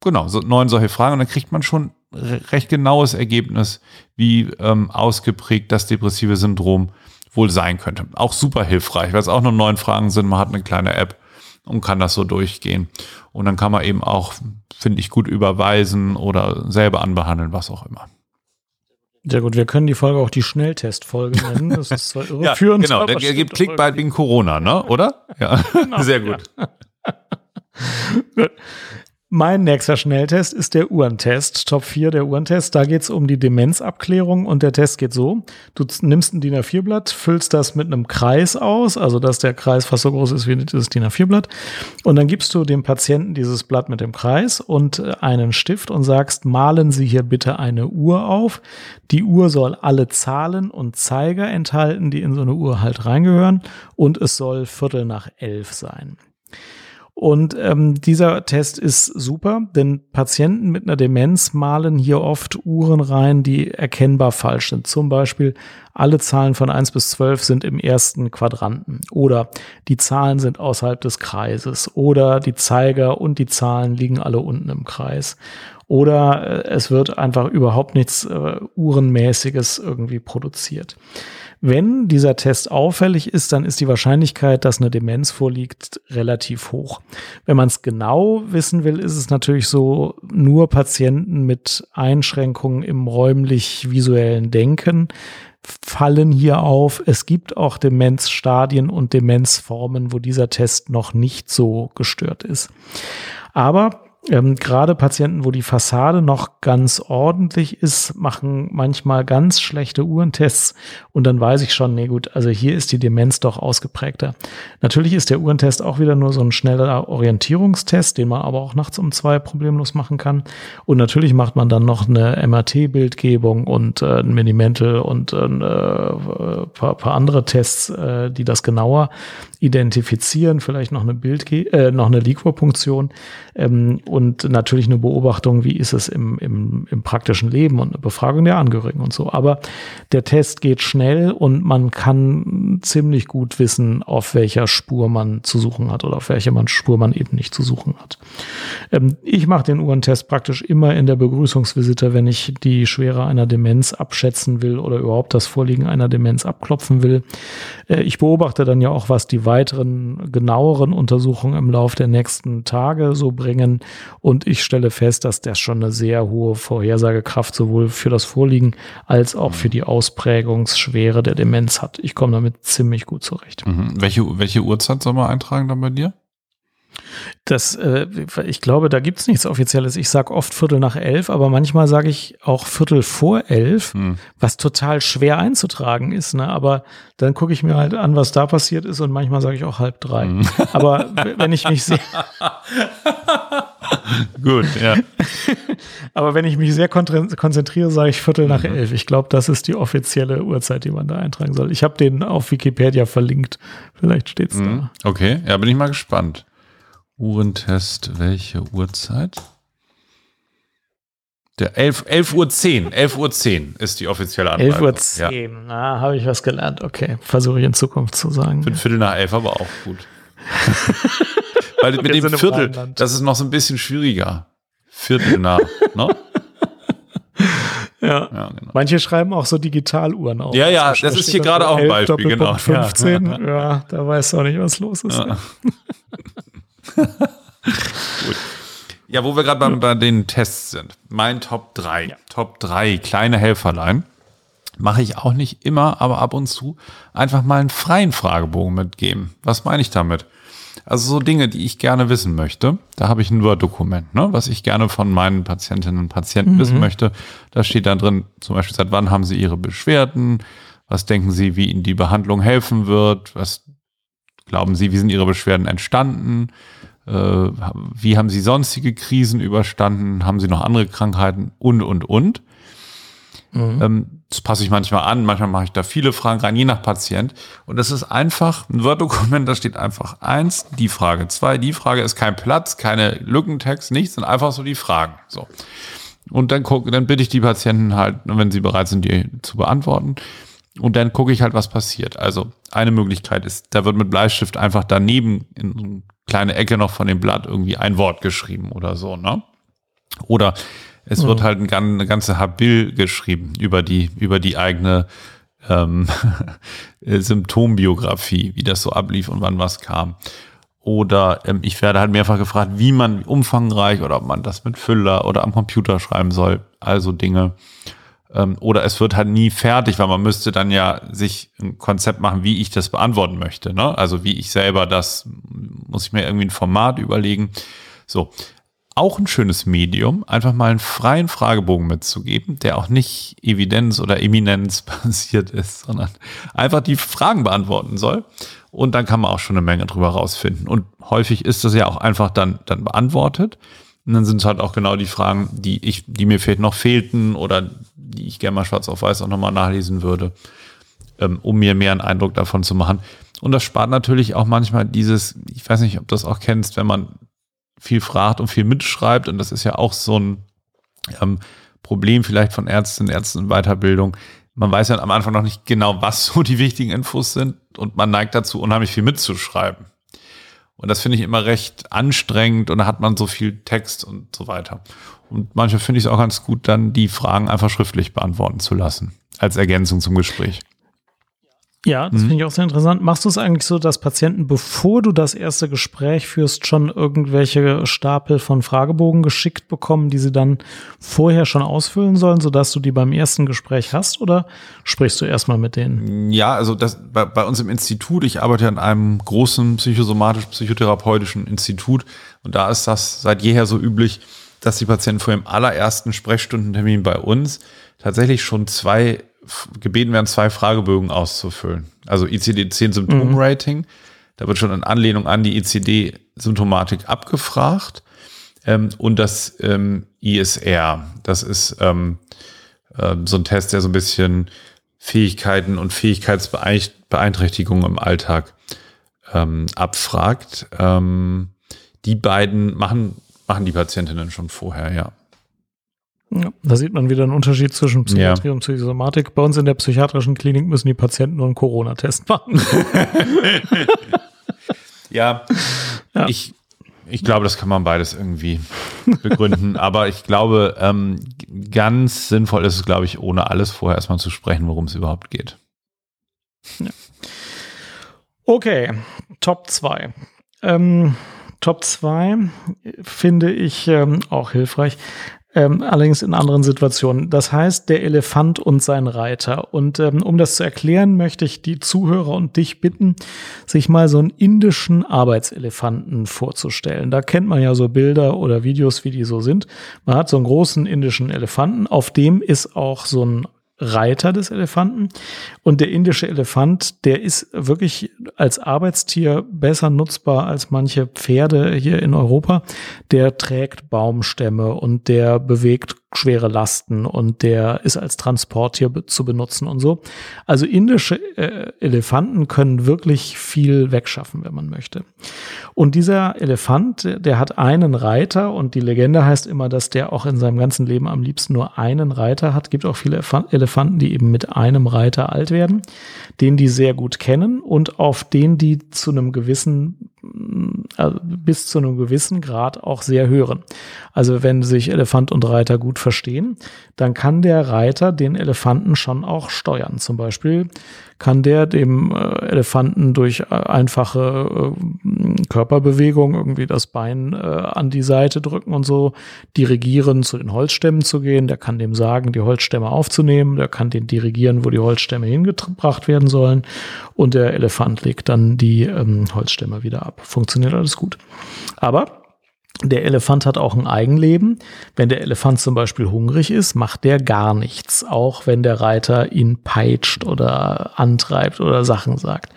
Genau, so neun solche Fragen und dann kriegt man schon recht genaues Ergebnis, wie ähm, ausgeprägt das depressive Syndrom wohl sein könnte. Auch super hilfreich, weil es auch nur neun Fragen sind. Man hat eine kleine App und kann das so durchgehen. Und dann kann man eben auch, finde ich, gut überweisen oder selber anbehandeln, was auch immer. Sehr gut, wir können die Folge auch die Schnelltestfolge nennen. Das ist zwar irreführend. ja, genau, der gibt Klick bald wegen Corona, ne? Oder? Ja, genau, sehr gut. Ja. Mein nächster Schnelltest ist der Uhrentest, Top 4 der Uhrentest. Da geht es um die Demenzabklärung und der Test geht so. Du nimmst ein DIN A4-Blatt, füllst das mit einem Kreis aus, also dass der Kreis fast so groß ist wie dieses DIN A4-Blatt. Und dann gibst du dem Patienten dieses Blatt mit dem Kreis und äh, einen Stift und sagst, malen Sie hier bitte eine Uhr auf. Die Uhr soll alle Zahlen und Zeiger enthalten, die in so eine Uhr halt reingehören. Und es soll Viertel nach elf sein. Und ähm, dieser Test ist super, denn Patienten mit einer Demenz malen hier oft Uhren rein, die erkennbar falsch sind. Zum Beispiel alle Zahlen von 1 bis 12 sind im ersten Quadranten oder die Zahlen sind außerhalb des Kreises oder die Zeiger und die Zahlen liegen alle unten im Kreis oder äh, es wird einfach überhaupt nichts äh, Uhrenmäßiges irgendwie produziert. Wenn dieser Test auffällig ist, dann ist die Wahrscheinlichkeit, dass eine Demenz vorliegt, relativ hoch. Wenn man es genau wissen will, ist es natürlich so, nur Patienten mit Einschränkungen im räumlich-visuellen Denken fallen hier auf. Es gibt auch Demenzstadien und Demenzformen, wo dieser Test noch nicht so gestört ist. Aber ähm, gerade Patienten, wo die Fassade noch ganz ordentlich ist, machen manchmal ganz schlechte Uhrentests und dann weiß ich schon, nee gut, also hier ist die Demenz doch ausgeprägter. Natürlich ist der Uhrentest auch wieder nur so ein schneller Orientierungstest, den man aber auch nachts um zwei problemlos machen kann. Und natürlich macht man dann noch eine MRT-Bildgebung und äh, ein Minimental und äh, ein äh, paar, paar andere Tests, äh, die das genauer identifizieren, vielleicht noch eine Bild, äh, noch eine Liquorpunktion ähm, und natürlich eine Beobachtung, wie ist es im, im, im praktischen Leben und eine Befragung der Angehörigen und so. Aber der Test geht schnell und man kann ziemlich gut wissen, auf welcher Spur man zu suchen hat oder auf welcher man Spur man eben nicht zu suchen hat. Ähm, ich mache den Uhrentest praktisch immer in der Begrüßungsvisite, wenn ich die Schwere einer Demenz abschätzen will oder überhaupt das Vorliegen einer Demenz abklopfen will. Äh, ich beobachte dann ja auch, was die weiteren genaueren Untersuchungen im Laufe der nächsten Tage so bringen. Und ich stelle fest, dass das schon eine sehr hohe Vorhersagekraft sowohl für das Vorliegen als auch für die Ausprägungsschwere der Demenz hat. Ich komme damit ziemlich gut zurecht. Mhm. Welche, welche Uhrzeit soll man eintragen dann bei dir? Das, äh, ich glaube, da gibt es nichts Offizielles. Ich sage oft Viertel nach elf, aber manchmal sage ich auch Viertel vor elf, hm. was total schwer einzutragen ist. Ne? Aber dann gucke ich mir halt an, was da passiert ist und manchmal sage ich auch halb drei. Hm. Aber wenn ich mich sehr Gut, ja. aber wenn ich mich sehr konzentriere, sage ich Viertel nach mhm. elf. Ich glaube, das ist die offizielle Uhrzeit, die man da eintragen soll. Ich habe den auf Wikipedia verlinkt. Vielleicht steht es mhm. da. Okay, ja, bin ich mal gespannt. Uhrentest, welche Uhrzeit? Der 11, 11 Uhr 10. 11 Uhr 10 ist die offizielle Anmeldung. 11 Uhr 10. Ja. Na, habe ich was gelernt. Okay, versuche ich in Zukunft zu sagen. Für Viertel nach 11 aber auch gut. Weil mit dem Viertel, das ist noch so ein bisschen schwieriger. Viertel nach, ne? Ja. ja genau. Manche schreiben auch so Digitaluhren auf. Ja, ja, das, das ist hier gerade auch ein Beispiel, genau. 15, ja. ja, da weißt du auch nicht, was los ist. Ja. Gut. Ja, wo wir gerade bei, bei, den Tests sind. Mein Top 3. Ja. Top 3 kleine Helferlein. Mache ich auch nicht immer, aber ab und zu einfach mal einen freien Fragebogen mitgeben. Was meine ich damit? Also so Dinge, die ich gerne wissen möchte. Da habe ich ein Word-Dokument, ne, was ich gerne von meinen Patientinnen und Patienten mhm. wissen möchte. Da steht dann drin, zum Beispiel, seit wann haben sie ihre Beschwerden? Was denken sie, wie ihnen die Behandlung helfen wird? Was glauben sie, wie sind ihre Beschwerden entstanden? Äh, wie haben sie sonstige Krisen überstanden, haben sie noch andere Krankheiten und, und, und. Mhm. Ähm, das passe ich manchmal an, manchmal mache ich da viele Fragen rein, je nach Patient. Und das ist einfach ein Word-Dokument, da steht einfach eins, die Frage, zwei, die Frage ist kein Platz, keine Lückentext, nichts, sind einfach so die Fragen. So. Und dann guck, dann bitte ich die Patienten halt, wenn sie bereit sind, die zu beantworten. Und dann gucke ich halt, was passiert. Also eine Möglichkeit ist, da wird mit Bleistift einfach daneben in kleine Ecke noch von dem Blatt irgendwie ein Wort geschrieben oder so, ne? Oder es wird mhm. halt ein, eine ganze Habil geschrieben über die, über die eigene ähm, Symptombiografie, wie das so ablief und wann was kam. Oder ähm, ich werde halt mehrfach gefragt, wie man umfangreich oder ob man das mit Füller oder am Computer schreiben soll. Also Dinge. Ähm, oder es wird halt nie fertig, weil man müsste dann ja sich ein Konzept machen, wie ich das beantworten möchte. Ne? Also wie ich selber das, muss ich mir irgendwie ein Format überlegen. So, auch ein schönes Medium, einfach mal einen freien Fragebogen mitzugeben, der auch nicht Evidenz oder Eminenz basiert ist, sondern einfach die Fragen beantworten soll. Und dann kann man auch schon eine Menge drüber rausfinden. Und häufig ist das ja auch einfach dann, dann beantwortet. Und dann sind es halt auch genau die Fragen, die ich, die mir vielleicht noch fehlten oder die ich gerne mal schwarz auf weiß auch nochmal nachlesen würde, ähm, um mir mehr einen Eindruck davon zu machen. Und das spart natürlich auch manchmal dieses, ich weiß nicht, ob du das auch kennst, wenn man viel fragt und viel mitschreibt. Und das ist ja auch so ein ähm, Problem vielleicht von Ärztinnen, Ärzten in Weiterbildung. Man weiß ja am Anfang noch nicht genau, was so die wichtigen Infos sind und man neigt dazu, unheimlich viel mitzuschreiben. Und das finde ich immer recht anstrengend und da hat man so viel Text und so weiter. Und manchmal finde ich es auch ganz gut, dann die Fragen einfach schriftlich beantworten zu lassen, als Ergänzung zum Gespräch. Ja, das mhm. finde ich auch sehr interessant. Machst du es eigentlich so, dass Patienten, bevor du das erste Gespräch führst, schon irgendwelche Stapel von Fragebogen geschickt bekommen, die sie dann vorher schon ausfüllen sollen, sodass du die beim ersten Gespräch hast? Oder sprichst du erstmal mit denen? Ja, also das bei, bei uns im Institut, ich arbeite an einem großen psychosomatisch-psychotherapeutischen Institut und da ist das seit jeher so üblich, dass die Patienten vor dem allerersten Sprechstundentermin bei uns tatsächlich schon zwei gebeten werden, zwei Fragebögen auszufüllen. Also ICD-10 Symptomrating, mhm. da wird schon in Anlehnung an die ICD-Symptomatik abgefragt. Ähm, und das ähm, ISR, das ist ähm, äh, so ein Test, der so ein bisschen Fähigkeiten und Fähigkeitsbeeinträchtigungen im Alltag ähm, abfragt. Ähm, die beiden machen, machen die Patientinnen schon vorher, ja. Ja, da sieht man wieder einen Unterschied zwischen Psychiatrie ja. und Psychosomatik. Bei uns in der psychiatrischen Klinik müssen die Patienten nur einen Corona-Test machen. ja, ja, ich, ich glaube, das kann man beides irgendwie begründen. Aber ich glaube, ähm, ganz sinnvoll ist es, glaube ich, ohne alles vorher erstmal zu sprechen, worum es überhaupt geht. Ja. Okay, Top 2. Ähm, Top 2 finde ich ähm, auch hilfreich ähm, allerdings in anderen Situationen. Das heißt, der Elefant und sein Reiter. Und ähm, um das zu erklären, möchte ich die Zuhörer und dich bitten, sich mal so einen indischen Arbeitselefanten vorzustellen. Da kennt man ja so Bilder oder Videos, wie die so sind. Man hat so einen großen indischen Elefanten, auf dem ist auch so ein Reiter des Elefanten. Und der indische Elefant, der ist wirklich als Arbeitstier besser nutzbar als manche Pferde hier in Europa. Der trägt Baumstämme und der bewegt schwere Lasten und der ist als Transporttier zu benutzen und so. Also indische äh, Elefanten können wirklich viel wegschaffen, wenn man möchte. Und dieser Elefant, der hat einen Reiter und die Legende heißt immer, dass der auch in seinem ganzen Leben am liebsten nur einen Reiter hat. Gibt auch viele Elefanten, die eben mit einem Reiter alt werden, den die sehr gut kennen und auf den die zu einem gewissen also bis zu einem gewissen Grad auch sehr hören. Also wenn sich Elefant und Reiter gut verstehen, dann kann der Reiter den Elefanten schon auch steuern. Zum Beispiel kann der dem äh, Elefanten durch äh, einfache äh, Körperbewegung irgendwie das Bein äh, an die Seite drücken und so dirigieren, zu den Holzstämmen zu gehen. Der kann dem sagen, die Holzstämme aufzunehmen. Der kann den dirigieren, wo die Holzstämme hingebracht werden sollen. Und der Elefant legt dann die ähm, Holzstämme wieder. Funktioniert alles gut. Aber der Elefant hat auch ein Eigenleben. Wenn der Elefant zum Beispiel hungrig ist, macht der gar nichts, auch wenn der Reiter ihn peitscht oder antreibt oder Sachen sagt.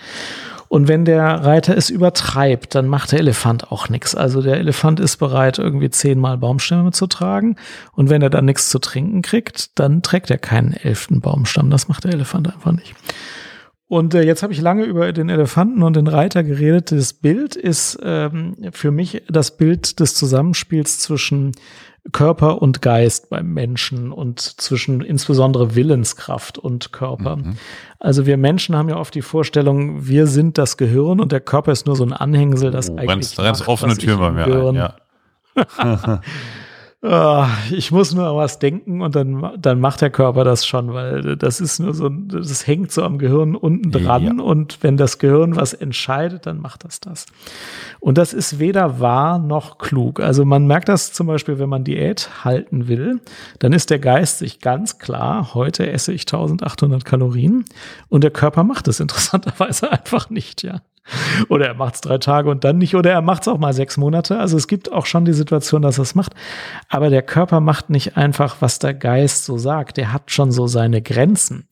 Und wenn der Reiter es übertreibt, dann macht der Elefant auch nichts. Also der Elefant ist bereit, irgendwie zehnmal Baumstämme zu tragen. Und wenn er dann nichts zu trinken kriegt, dann trägt er keinen elften Baumstamm. Das macht der Elefant einfach nicht. Und äh, jetzt habe ich lange über den Elefanten und den Reiter geredet. Das Bild ist ähm, für mich das Bild des Zusammenspiels zwischen Körper und Geist beim Menschen und zwischen insbesondere Willenskraft und Körper. Mhm. Also wir Menschen haben ja oft die Vorstellung, wir sind das Gehirn und der Körper ist nur so ein Anhängsel, das oh, eigentlich macht, rennst offene Tür bei mir ein, ja. Oh, ich muss nur an was denken und dann, dann macht der Körper das schon, weil das ist nur so, das hängt so am Gehirn unten dran ja. und wenn das Gehirn was entscheidet, dann macht das das. Und das ist weder wahr noch klug. Also man merkt das zum Beispiel, wenn man Diät halten will, dann ist der Geist sich ganz klar, heute esse ich 1800 Kalorien und der Körper macht es interessanterweise einfach nicht, ja. Oder er macht es drei Tage und dann nicht. Oder er macht es auch mal sechs Monate. Also es gibt auch schon die Situation, dass er es macht. Aber der Körper macht nicht einfach, was der Geist so sagt. Der hat schon so seine Grenzen.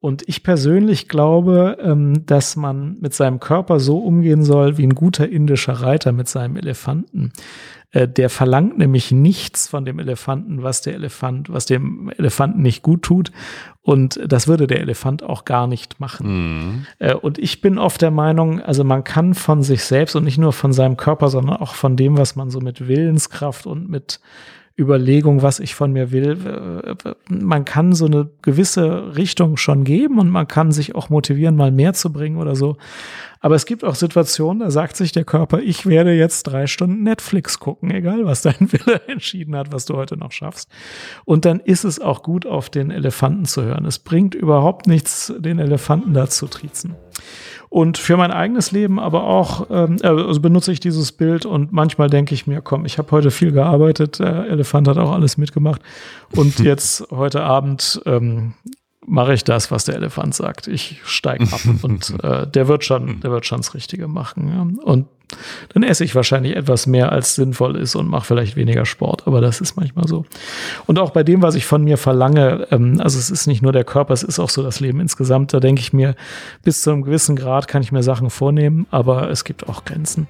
Und ich persönlich glaube, ähm, dass man mit seinem Körper so umgehen soll wie ein guter indischer Reiter mit seinem Elefanten. Äh, der verlangt nämlich nichts von dem Elefanten, was der Elefant, was dem Elefanten nicht gut tut. Und das würde der Elefant auch gar nicht machen. Mhm. Äh, und ich bin oft der Meinung, also man kann von sich selbst und nicht nur von seinem Körper, sondern auch von dem, was man so mit Willenskraft und mit Überlegung, was ich von mir will. Man kann so eine gewisse Richtung schon geben und man kann sich auch motivieren, mal mehr zu bringen oder so. Aber es gibt auch Situationen, da sagt sich der Körper, ich werde jetzt drei Stunden Netflix gucken, egal was dein Wille entschieden hat, was du heute noch schaffst. Und dann ist es auch gut, auf den Elefanten zu hören. Es bringt überhaupt nichts, den Elefanten da zu triezen. Und für mein eigenes Leben aber auch ähm, äh, also benutze ich dieses Bild und manchmal denke ich mir, komm, ich habe heute viel gearbeitet, der Elefant hat auch alles mitgemacht und jetzt heute Abend ähm, mache ich das, was der Elefant sagt. Ich steige ab und äh, der wird schon, der wird schon das Richtige machen. Ja. Und dann esse ich wahrscheinlich etwas mehr, als sinnvoll ist und mache vielleicht weniger Sport. Aber das ist manchmal so. Und auch bei dem, was ich von mir verlange, ähm, also es ist nicht nur der Körper, es ist auch so das Leben insgesamt. Da denke ich mir, bis zu einem gewissen Grad kann ich mir Sachen vornehmen, aber es gibt auch Grenzen.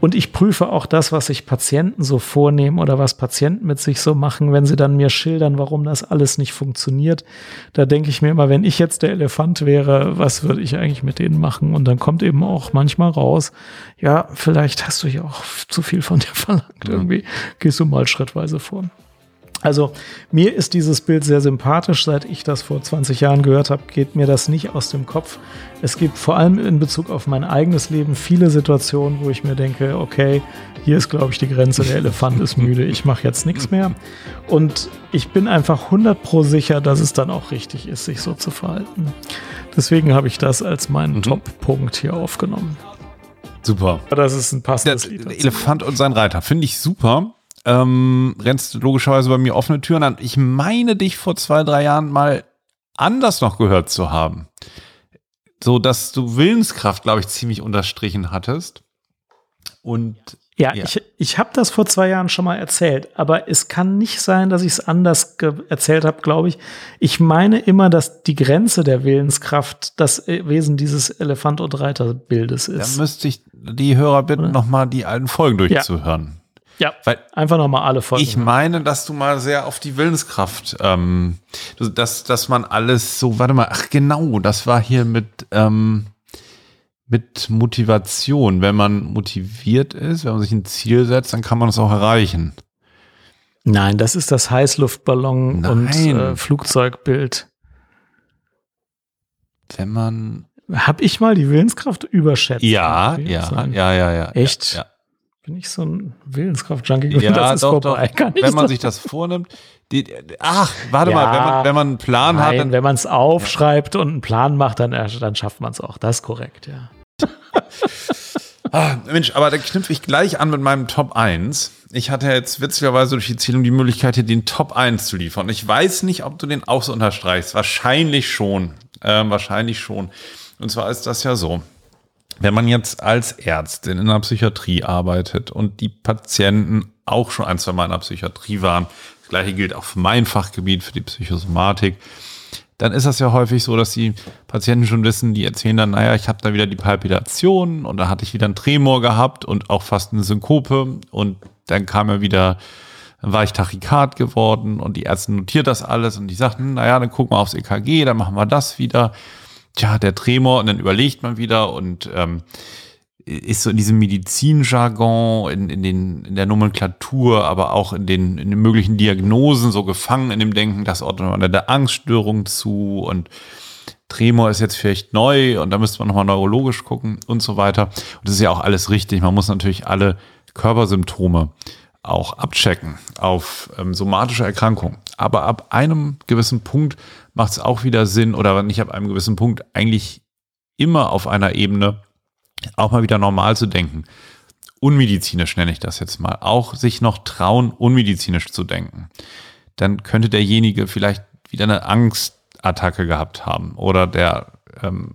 Und ich prüfe auch das, was sich Patienten so vornehmen oder was Patienten mit sich so machen, wenn sie dann mir schildern, warum das alles nicht funktioniert. Da denke ich mir immer, wenn ich jetzt der Elefant wäre, was würde ich eigentlich mit denen machen? Und dann kommt eben auch manchmal raus, ja, vielleicht hast du ja auch zu viel von dir verlangt. Ja. Irgendwie gehst du mal schrittweise vor. Also mir ist dieses Bild sehr sympathisch. Seit ich das vor 20 Jahren gehört habe, geht mir das nicht aus dem Kopf. Es gibt vor allem in Bezug auf mein eigenes Leben viele Situationen, wo ich mir denke, okay, hier ist, glaube ich, die Grenze, der Elefant ist müde, ich mache jetzt nichts mehr. Und ich bin einfach 100 pro sicher, dass es dann auch richtig ist, sich so zu verhalten. Deswegen habe ich das als meinen mhm. Top-Punkt hier aufgenommen. Super. Das ist ein passendes der, Lied. Elefant und sein Reiter. Finde ich super. Ähm, rennst logischerweise bei mir offene Türen an. Ich meine, dich vor zwei, drei Jahren mal anders noch gehört zu haben. So, dass du Willenskraft, glaube ich, ziemlich unterstrichen hattest. Und ja, ja, ich, ich habe das vor zwei Jahren schon mal erzählt, aber es kann nicht sein, dass ich es anders erzählt habe, glaube ich. Ich meine immer, dass die Grenze der Willenskraft das Wesen dieses Elefant- und Reiterbildes ist. Da müsste ich die Hörer bitten, nochmal die alten Folgen durchzuhören. Ja, ja Weil einfach nochmal alle Folgen. Ich meine, dass du mal sehr auf die Willenskraft, ähm, dass, dass man alles so, warte mal, ach genau, das war hier mit, ähm, mit Motivation. Wenn man motiviert ist, wenn man sich ein Ziel setzt, dann kann man es auch erreichen. Nein, das ist das Heißluftballon Nein. und äh, Flugzeugbild. Wenn man. Hab ich mal die Willenskraft überschätzt? Ja, ja, ja, ja, ja. Echt? Ja. Bin ich so ein Willenskraft-Junkie? Ja, das ist doch, vorbei. Doch. wenn man sich das vornimmt. Die, ach, warte ja, mal, wenn man, wenn man einen Plan nein, hat. Dann, wenn man es aufschreibt ja. und einen Plan macht, dann, dann schafft man es auch. Das ist korrekt, ja. Ah, Mensch, aber da knüpfe ich gleich an mit meinem Top 1. Ich hatte jetzt witzigerweise durch die Zählung die Möglichkeit, hier den Top 1 zu liefern. Ich weiß nicht, ob du den auch so unterstreichst. Wahrscheinlich schon. Ähm, wahrscheinlich schon. Und zwar ist das ja so. Wenn man jetzt als Ärztin in der Psychiatrie arbeitet und die Patienten auch schon ein, zwei Mal in der Psychiatrie waren, das gleiche gilt auch für mein Fachgebiet, für die Psychosomatik, dann ist das ja häufig so, dass die Patienten schon wissen, die erzählen dann, naja, ich habe da wieder die Palpitation und da hatte ich wieder einen Tremor gehabt und auch fast eine Synkope und dann kam er wieder, dann war ich Tachykard geworden und die Ärzte notiert das alles und die sagten, naja, dann gucken wir aufs EKG, dann machen wir das wieder. Tja, der Tremor und dann überlegt man wieder und ähm, ist so in diesem Medizinjargon, in, in, den, in der Nomenklatur, aber auch in den, in den möglichen Diagnosen so gefangen in dem Denken, das ordnet man der Angststörung zu und Tremor ist jetzt vielleicht neu und da müsste man nochmal neurologisch gucken und so weiter. Und das ist ja auch alles richtig. Man muss natürlich alle Körpersymptome auch abchecken auf ähm, somatische Erkrankungen. Aber ab einem gewissen Punkt macht es auch wieder Sinn, oder nicht ab einem gewissen Punkt, eigentlich immer auf einer Ebene, auch mal wieder normal zu denken. Unmedizinisch nenne ich das jetzt mal. Auch sich noch trauen, unmedizinisch zu denken. Dann könnte derjenige vielleicht wieder eine Angstattacke gehabt haben oder der ähm,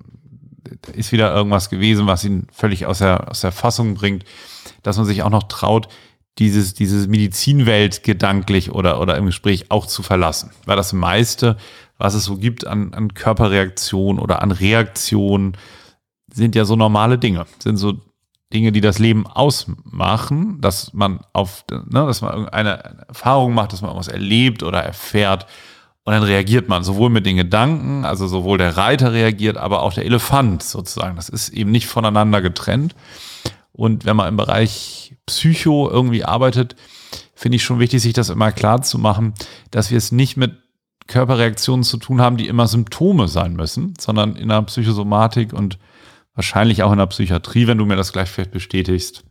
ist wieder irgendwas gewesen, was ihn völlig aus der, aus der Fassung bringt, dass man sich auch noch traut, dieses, dieses Medizinwelt gedanklich oder, oder im Gespräch auch zu verlassen. Weil das meiste, was es so gibt an, an Körperreaktion oder an Reaktion, sind ja so normale Dinge, sind so Dinge, die das Leben ausmachen, dass man auf, ne, dass man irgendeine Erfahrung macht, dass man irgendwas erlebt oder erfährt und dann reagiert man sowohl mit den Gedanken, also sowohl der Reiter reagiert, aber auch der Elefant sozusagen. Das ist eben nicht voneinander getrennt. Und wenn man im Bereich Psycho irgendwie arbeitet, finde ich schon wichtig, sich das immer klar zu machen, dass wir es nicht mit Körperreaktionen zu tun haben, die immer Symptome sein müssen, sondern in der Psychosomatik und wahrscheinlich auch in der Psychiatrie, wenn du mir das gleich vielleicht bestätigst,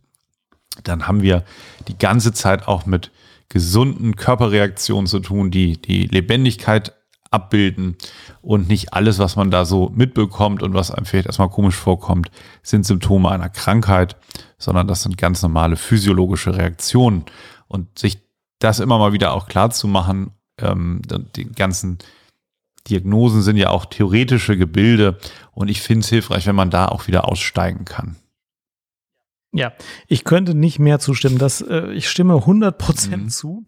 dann haben wir die ganze Zeit auch mit gesunden Körperreaktionen zu tun, die die Lebendigkeit abbilden. Und nicht alles, was man da so mitbekommt und was einem vielleicht erstmal komisch vorkommt, sind Symptome einer Krankheit, sondern das sind ganz normale physiologische Reaktionen. Und sich das immer mal wieder auch klar zu machen, ähm, die ganzen Diagnosen sind ja auch theoretische Gebilde und ich finde es hilfreich, wenn man da auch wieder aussteigen kann. Ja, ich könnte nicht mehr zustimmen. Das, äh, ich stimme 100 Prozent mhm. zu.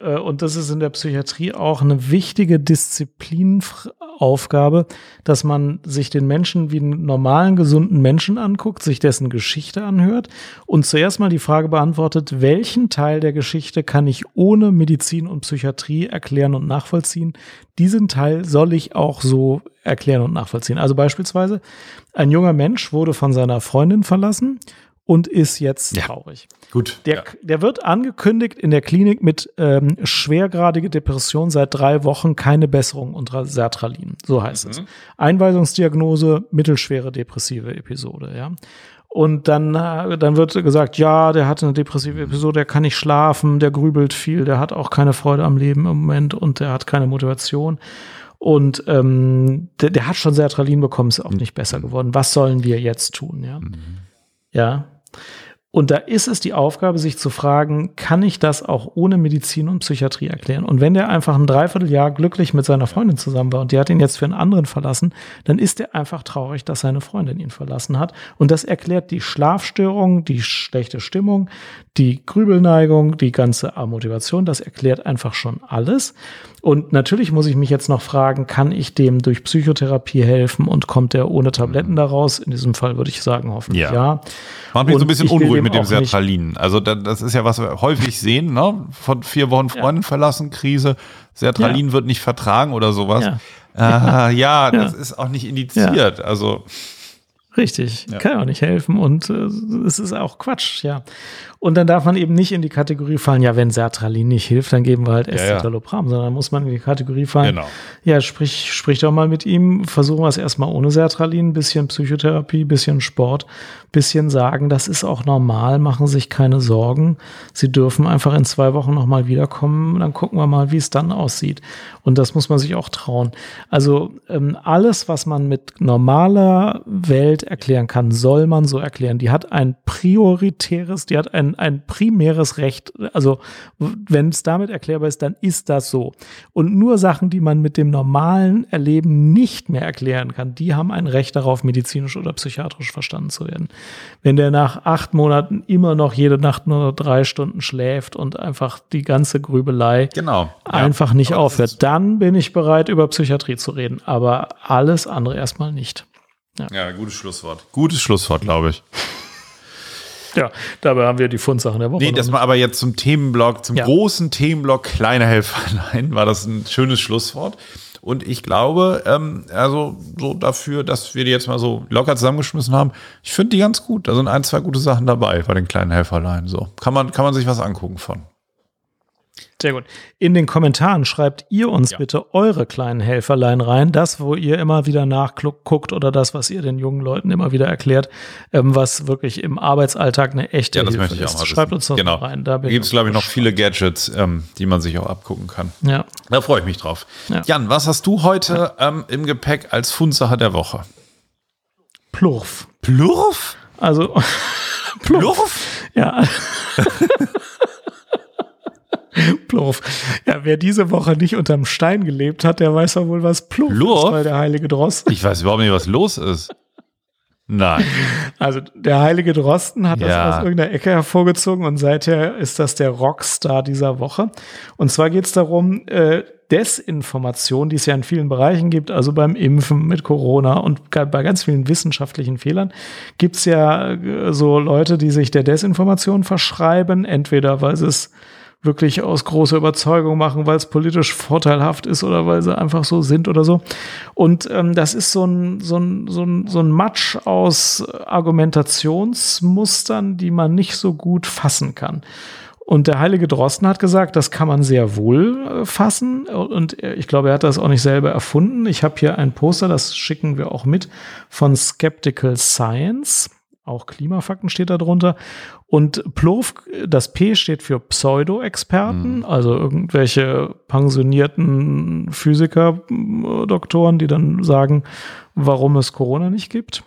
Äh, und das ist in der Psychiatrie auch eine wichtige Disziplinaufgabe, dass man sich den Menschen wie einen normalen, gesunden Menschen anguckt, sich dessen Geschichte anhört und zuerst mal die Frage beantwortet, welchen Teil der Geschichte kann ich ohne Medizin und Psychiatrie erklären und nachvollziehen? Diesen Teil soll ich auch so erklären und nachvollziehen. Also beispielsweise, ein junger Mensch wurde von seiner Freundin verlassen und ist jetzt ja. traurig. Gut. Der, ja. der wird angekündigt in der Klinik mit ähm, schwergradige Depression seit drei Wochen keine Besserung unter Sertralin. So heißt mhm. es. Einweisungsdiagnose, mittelschwere depressive Episode, ja. Und dann, äh, dann wird gesagt, ja, der hatte eine depressive Episode, der kann nicht schlafen, der grübelt viel, der hat auch keine Freude am Leben im Moment und der hat keine Motivation. Und ähm, der, der hat schon Sertralin bekommen, ist auch nicht besser geworden. Was sollen wir jetzt tun? Ja. Mhm. Ja, und da ist es die Aufgabe, sich zu fragen, kann ich das auch ohne Medizin und Psychiatrie erklären? Und wenn der einfach ein Dreivierteljahr glücklich mit seiner Freundin zusammen war und die hat ihn jetzt für einen anderen verlassen, dann ist er einfach traurig, dass seine Freundin ihn verlassen hat. Und das erklärt die Schlafstörung, die schlechte Stimmung, die Grübelneigung, die ganze Motivation. Das erklärt einfach schon alles. Und natürlich muss ich mich jetzt noch fragen, kann ich dem durch Psychotherapie helfen und kommt er ohne Tabletten daraus? In diesem Fall würde ich sagen, hoffentlich ja. ja. Macht mich so ein bisschen unruhig mit dem Sertralin. Also das ist ja, was wir häufig sehen, ne? Von vier Wochen Freundin ja. verlassen, Krise, Sertralin ja. wird nicht vertragen oder sowas. Ja, äh, ja das ist auch nicht indiziert. Also Richtig, ja. kann ja auch nicht helfen und äh, es ist auch Quatsch, ja. Und dann darf man eben nicht in die Kategorie fallen, ja, wenn Sertralin nicht hilft, dann geben wir halt Escitalopram, ja, ja. sondern muss man in die Kategorie fallen, genau. ja, sprich, sprich doch mal mit ihm, versuchen wir es erstmal ohne Sertralin, bisschen Psychotherapie, bisschen Sport, bisschen sagen, das ist auch normal, machen sich keine Sorgen. Sie dürfen einfach in zwei Wochen nochmal wiederkommen, dann gucken wir mal, wie es dann aussieht. Und das muss man sich auch trauen. Also ähm, alles, was man mit normaler Welt erklären kann, soll man so erklären. Die hat ein prioritäres, die hat ein, ein primäres Recht. Also wenn es damit erklärbar ist, dann ist das so. Und nur Sachen, die man mit dem normalen Erleben nicht mehr erklären kann, die haben ein Recht darauf, medizinisch oder psychiatrisch verstanden zu werden. Wenn der nach acht Monaten immer noch jede Nacht nur drei Stunden schläft und einfach die ganze Grübelei genau. einfach ja. nicht aufhört, dann bin ich bereit, über Psychiatrie zu reden. Aber alles andere erstmal nicht. Ja, ja gutes Schlusswort. Gutes Schlusswort, glaube ich. Ja, dabei haben wir die Fundsachen der Woche. Nee, das war aber jetzt zum Themenblock, zum ja. großen Themenblock kleine Helferlein, war das ein schönes Schlusswort. Und ich glaube, ähm, also so dafür, dass wir die jetzt mal so locker zusammengeschmissen haben, ich finde die ganz gut. Da sind ein, zwei gute Sachen dabei bei den kleinen Helferlein. So kann man, kann man sich was angucken von. Sehr gut. In den Kommentaren schreibt ihr uns ja. bitte eure kleinen Helferlein rein, das, wo ihr immer wieder nachguckt oder das, was ihr den jungen Leuten immer wieder erklärt, ähm, was wirklich im Arbeitsalltag eine echte ja, das Hilfe möchte ich auch ist. Schreibt uns das genau. rein. Da gibt es, glaube ich, noch viele Gadgets, ähm, die man sich auch abgucken kann. Ja. Da freue ich mich drauf. Ja. Jan, was hast du heute ähm, im Gepäck als Fundsache der Woche? Plurf. Plurf? Also Plurf? Plurf? Ja. Plurf. Ja, wer diese Woche nicht unterm Stein gelebt hat, der weiß doch wohl, was Plurf, Plurf? ist, weil der heilige Drosten. Ich weiß überhaupt nicht, was los ist. Nein. Also der heilige Drosten hat ja. das aus irgendeiner Ecke hervorgezogen und seither ist das der Rockstar dieser Woche. Und zwar geht es darum, äh, Desinformation, die es ja in vielen Bereichen gibt, also beim Impfen mit Corona und bei ganz vielen wissenschaftlichen Fehlern, gibt es ja äh, so Leute, die sich der Desinformation verschreiben, entweder weil sie es wirklich aus großer Überzeugung machen, weil es politisch vorteilhaft ist oder weil sie einfach so sind oder so. Und ähm, das ist so ein, so, ein, so, ein, so ein Matsch aus Argumentationsmustern, die man nicht so gut fassen kann. Und der heilige Drosten hat gesagt, das kann man sehr wohl äh, fassen. Und ich glaube, er hat das auch nicht selber erfunden. Ich habe hier ein Poster, das schicken wir auch mit, von Skeptical Science. Auch Klimafakten steht da drunter. Und Plov, das P steht für Pseudo-Experten, mhm. also irgendwelche pensionierten Physiker, Doktoren, die dann sagen, warum es Corona nicht gibt.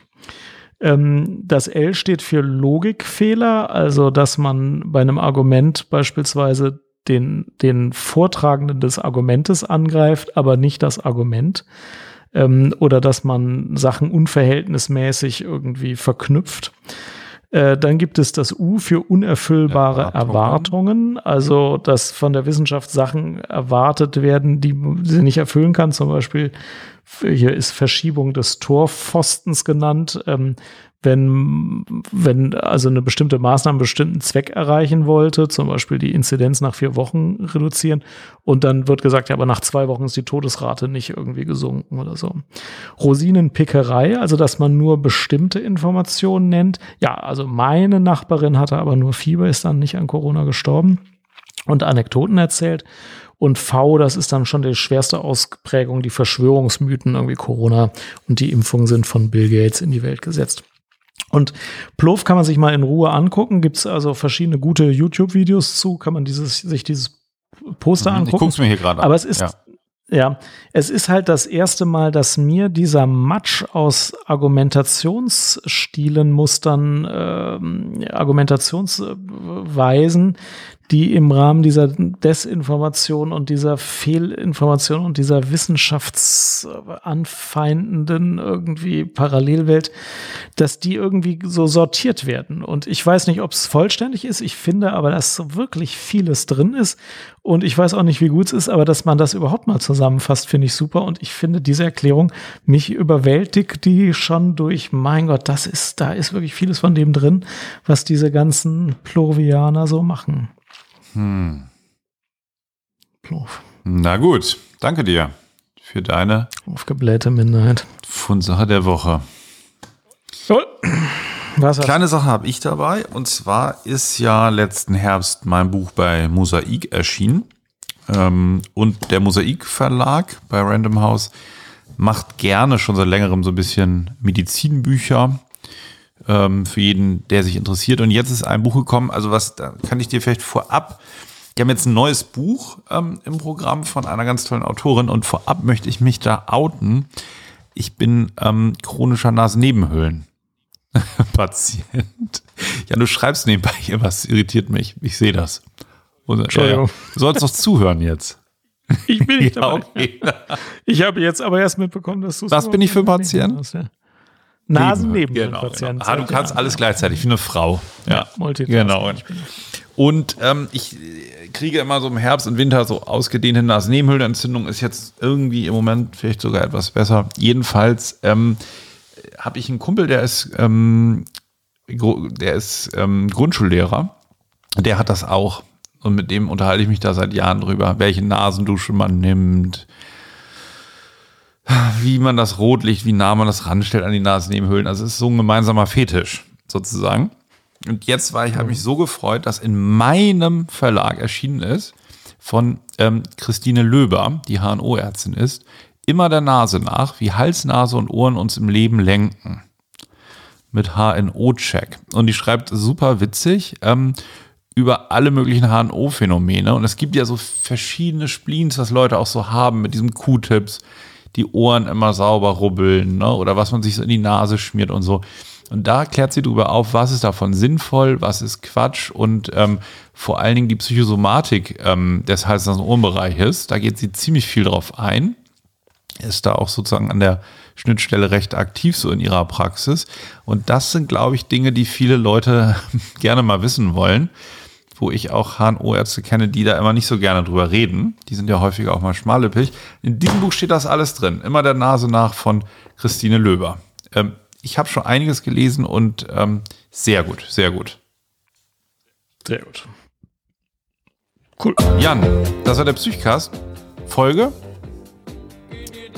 Ähm, das L steht für Logikfehler, also dass man bei einem Argument beispielsweise den, den Vortragenden des Argumentes angreift, aber nicht das Argument. Ähm, oder dass man Sachen unverhältnismäßig irgendwie verknüpft. Äh, dann gibt es das U für unerfüllbare Erwartungen. Erwartungen. Also, dass von der Wissenschaft Sachen erwartet werden, die sie nicht erfüllen kann. Zum Beispiel, hier ist Verschiebung des Torpfostens genannt. Ähm, wenn, wenn also eine bestimmte Maßnahme einen bestimmten Zweck erreichen wollte, zum Beispiel die Inzidenz nach vier Wochen reduzieren, und dann wird gesagt, ja, aber nach zwei Wochen ist die Todesrate nicht irgendwie gesunken oder so. Rosinenpickerei, also dass man nur bestimmte Informationen nennt. Ja, also meine Nachbarin hatte aber nur Fieber, ist dann nicht an Corona gestorben und Anekdoten erzählt. Und V, das ist dann schon die schwerste Ausprägung, die Verschwörungsmythen, irgendwie Corona und die Impfungen sind von Bill Gates in die Welt gesetzt. Und Plov kann man sich mal in Ruhe angucken. Gibt es also verschiedene gute YouTube-Videos zu, kann man dieses, sich dieses Poster mhm, angucken. Ich guck's mir hier gerade an. Aber es ist, ja. ja. es ist halt das erste Mal, dass mir dieser Matsch aus Argumentationsstilen, Mustern, äh, Argumentationsweisen, die im Rahmen dieser Desinformation und dieser Fehlinformation und dieser wissenschaftsanfeindenden irgendwie Parallelwelt, dass die irgendwie so sortiert werden. Und ich weiß nicht, ob es vollständig ist. Ich finde aber, dass wirklich vieles drin ist. Und ich weiß auch nicht, wie gut es ist, aber dass man das überhaupt mal zusammenfasst, finde ich super. Und ich finde diese Erklärung, mich überwältigt die schon durch, mein Gott, das ist, da ist wirklich vieles von dem drin, was diese ganzen Plorianer so machen. Hm. Plov. Na gut, danke dir für deine aufgeblähte Minderheit. Fundsache der Woche. Cool. Was Kleine Sache habe ich dabei und zwar ist ja letzten Herbst mein Buch bei Mosaik erschienen ähm, und der Mosaik Verlag bei Random House macht gerne schon seit längerem so ein bisschen Medizinbücher ähm, für jeden, der sich interessiert. Und jetzt ist ein Buch gekommen, also was, da kann ich dir vielleicht vorab, die haben jetzt ein neues Buch ähm, im Programm von einer ganz tollen Autorin und vorab möchte ich mich da outen. Ich bin ähm, chronischer Nasennebenhöhlen. Patient. Ja, du schreibst nebenbei hier was, irritiert mich. Ich sehe das. Entschuldigung. Ja, du sollst doch zuhören jetzt. Ich bin nicht dabei. Ja, okay. Ich habe jetzt aber erst mitbekommen, dass du Was bin ich für ein Patient? Hast, ja. Nasennebenhöhlenpatient. Genau, genau. Ah, du kannst alles gleichzeitig, wie eine Frau. Ja, ja genau. Und ähm, ich kriege immer so im Herbst und Winter so ausgedehnte Nasennebenhöhlenentzündung. Ist jetzt irgendwie im Moment vielleicht sogar etwas besser. Jedenfalls ähm, habe ich einen Kumpel, der ist, ähm, der ist ähm, Grundschullehrer. Der hat das auch. Und mit dem unterhalte ich mich da seit Jahren drüber, welche Nasendusche man nimmt, wie man das Rotlicht, wie nah man das ranstellt an die Nasennebenhöhlen. Also es ist so ein gemeinsamer Fetisch sozusagen. Und jetzt war ich, habe mich so gefreut, dass in meinem Verlag erschienen ist von ähm, Christine Löber, die HNO-Ärztin ist, immer der Nase nach, wie Hals, Nase und Ohren uns im Leben lenken. Mit HNO-Check. Und die schreibt super witzig ähm, über alle möglichen HNO-Phänomene. Und es gibt ja so verschiedene Spleens, was Leute auch so haben mit diesen Q-Tips die Ohren immer sauber rubbeln ne? oder was man sich so in die Nase schmiert und so. Und da klärt sie darüber auf, was ist davon sinnvoll, was ist Quatsch und ähm, vor allen Dingen die Psychosomatik ähm, des Hals- und Ohrenbereiches. Da geht sie ziemlich viel drauf ein. Ist da auch sozusagen an der Schnittstelle recht aktiv so in ihrer Praxis. Und das sind, glaube ich, Dinge, die viele Leute gerne mal wissen wollen wo ich auch HNO-Ärzte kenne, die da immer nicht so gerne drüber reden. Die sind ja häufiger auch mal schmallippig. In diesem Buch steht das alles drin. Immer der Nase nach von Christine Löber. Ähm, ich habe schon einiges gelesen und ähm, sehr gut, sehr gut. Sehr gut. Cool. Jan, das war der Psychcast. Folge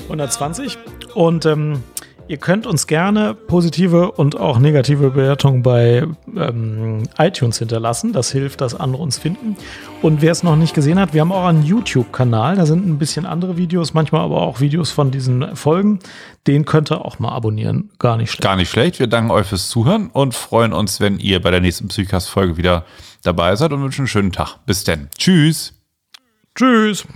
120. Und ähm, Ihr könnt uns gerne positive und auch negative Bewertungen bei ähm, iTunes hinterlassen. Das hilft, dass andere uns finden. Und wer es noch nicht gesehen hat, wir haben auch einen YouTube-Kanal. Da sind ein bisschen andere Videos, manchmal aber auch Videos von diesen Folgen. Den könnt ihr auch mal abonnieren. Gar nicht schlecht. Gar nicht schlecht. Wir danken euch fürs Zuhören und freuen uns, wenn ihr bei der nächsten Psychcast-Folge wieder dabei seid und wünschen einen schönen Tag. Bis denn. Tschüss. Tschüss.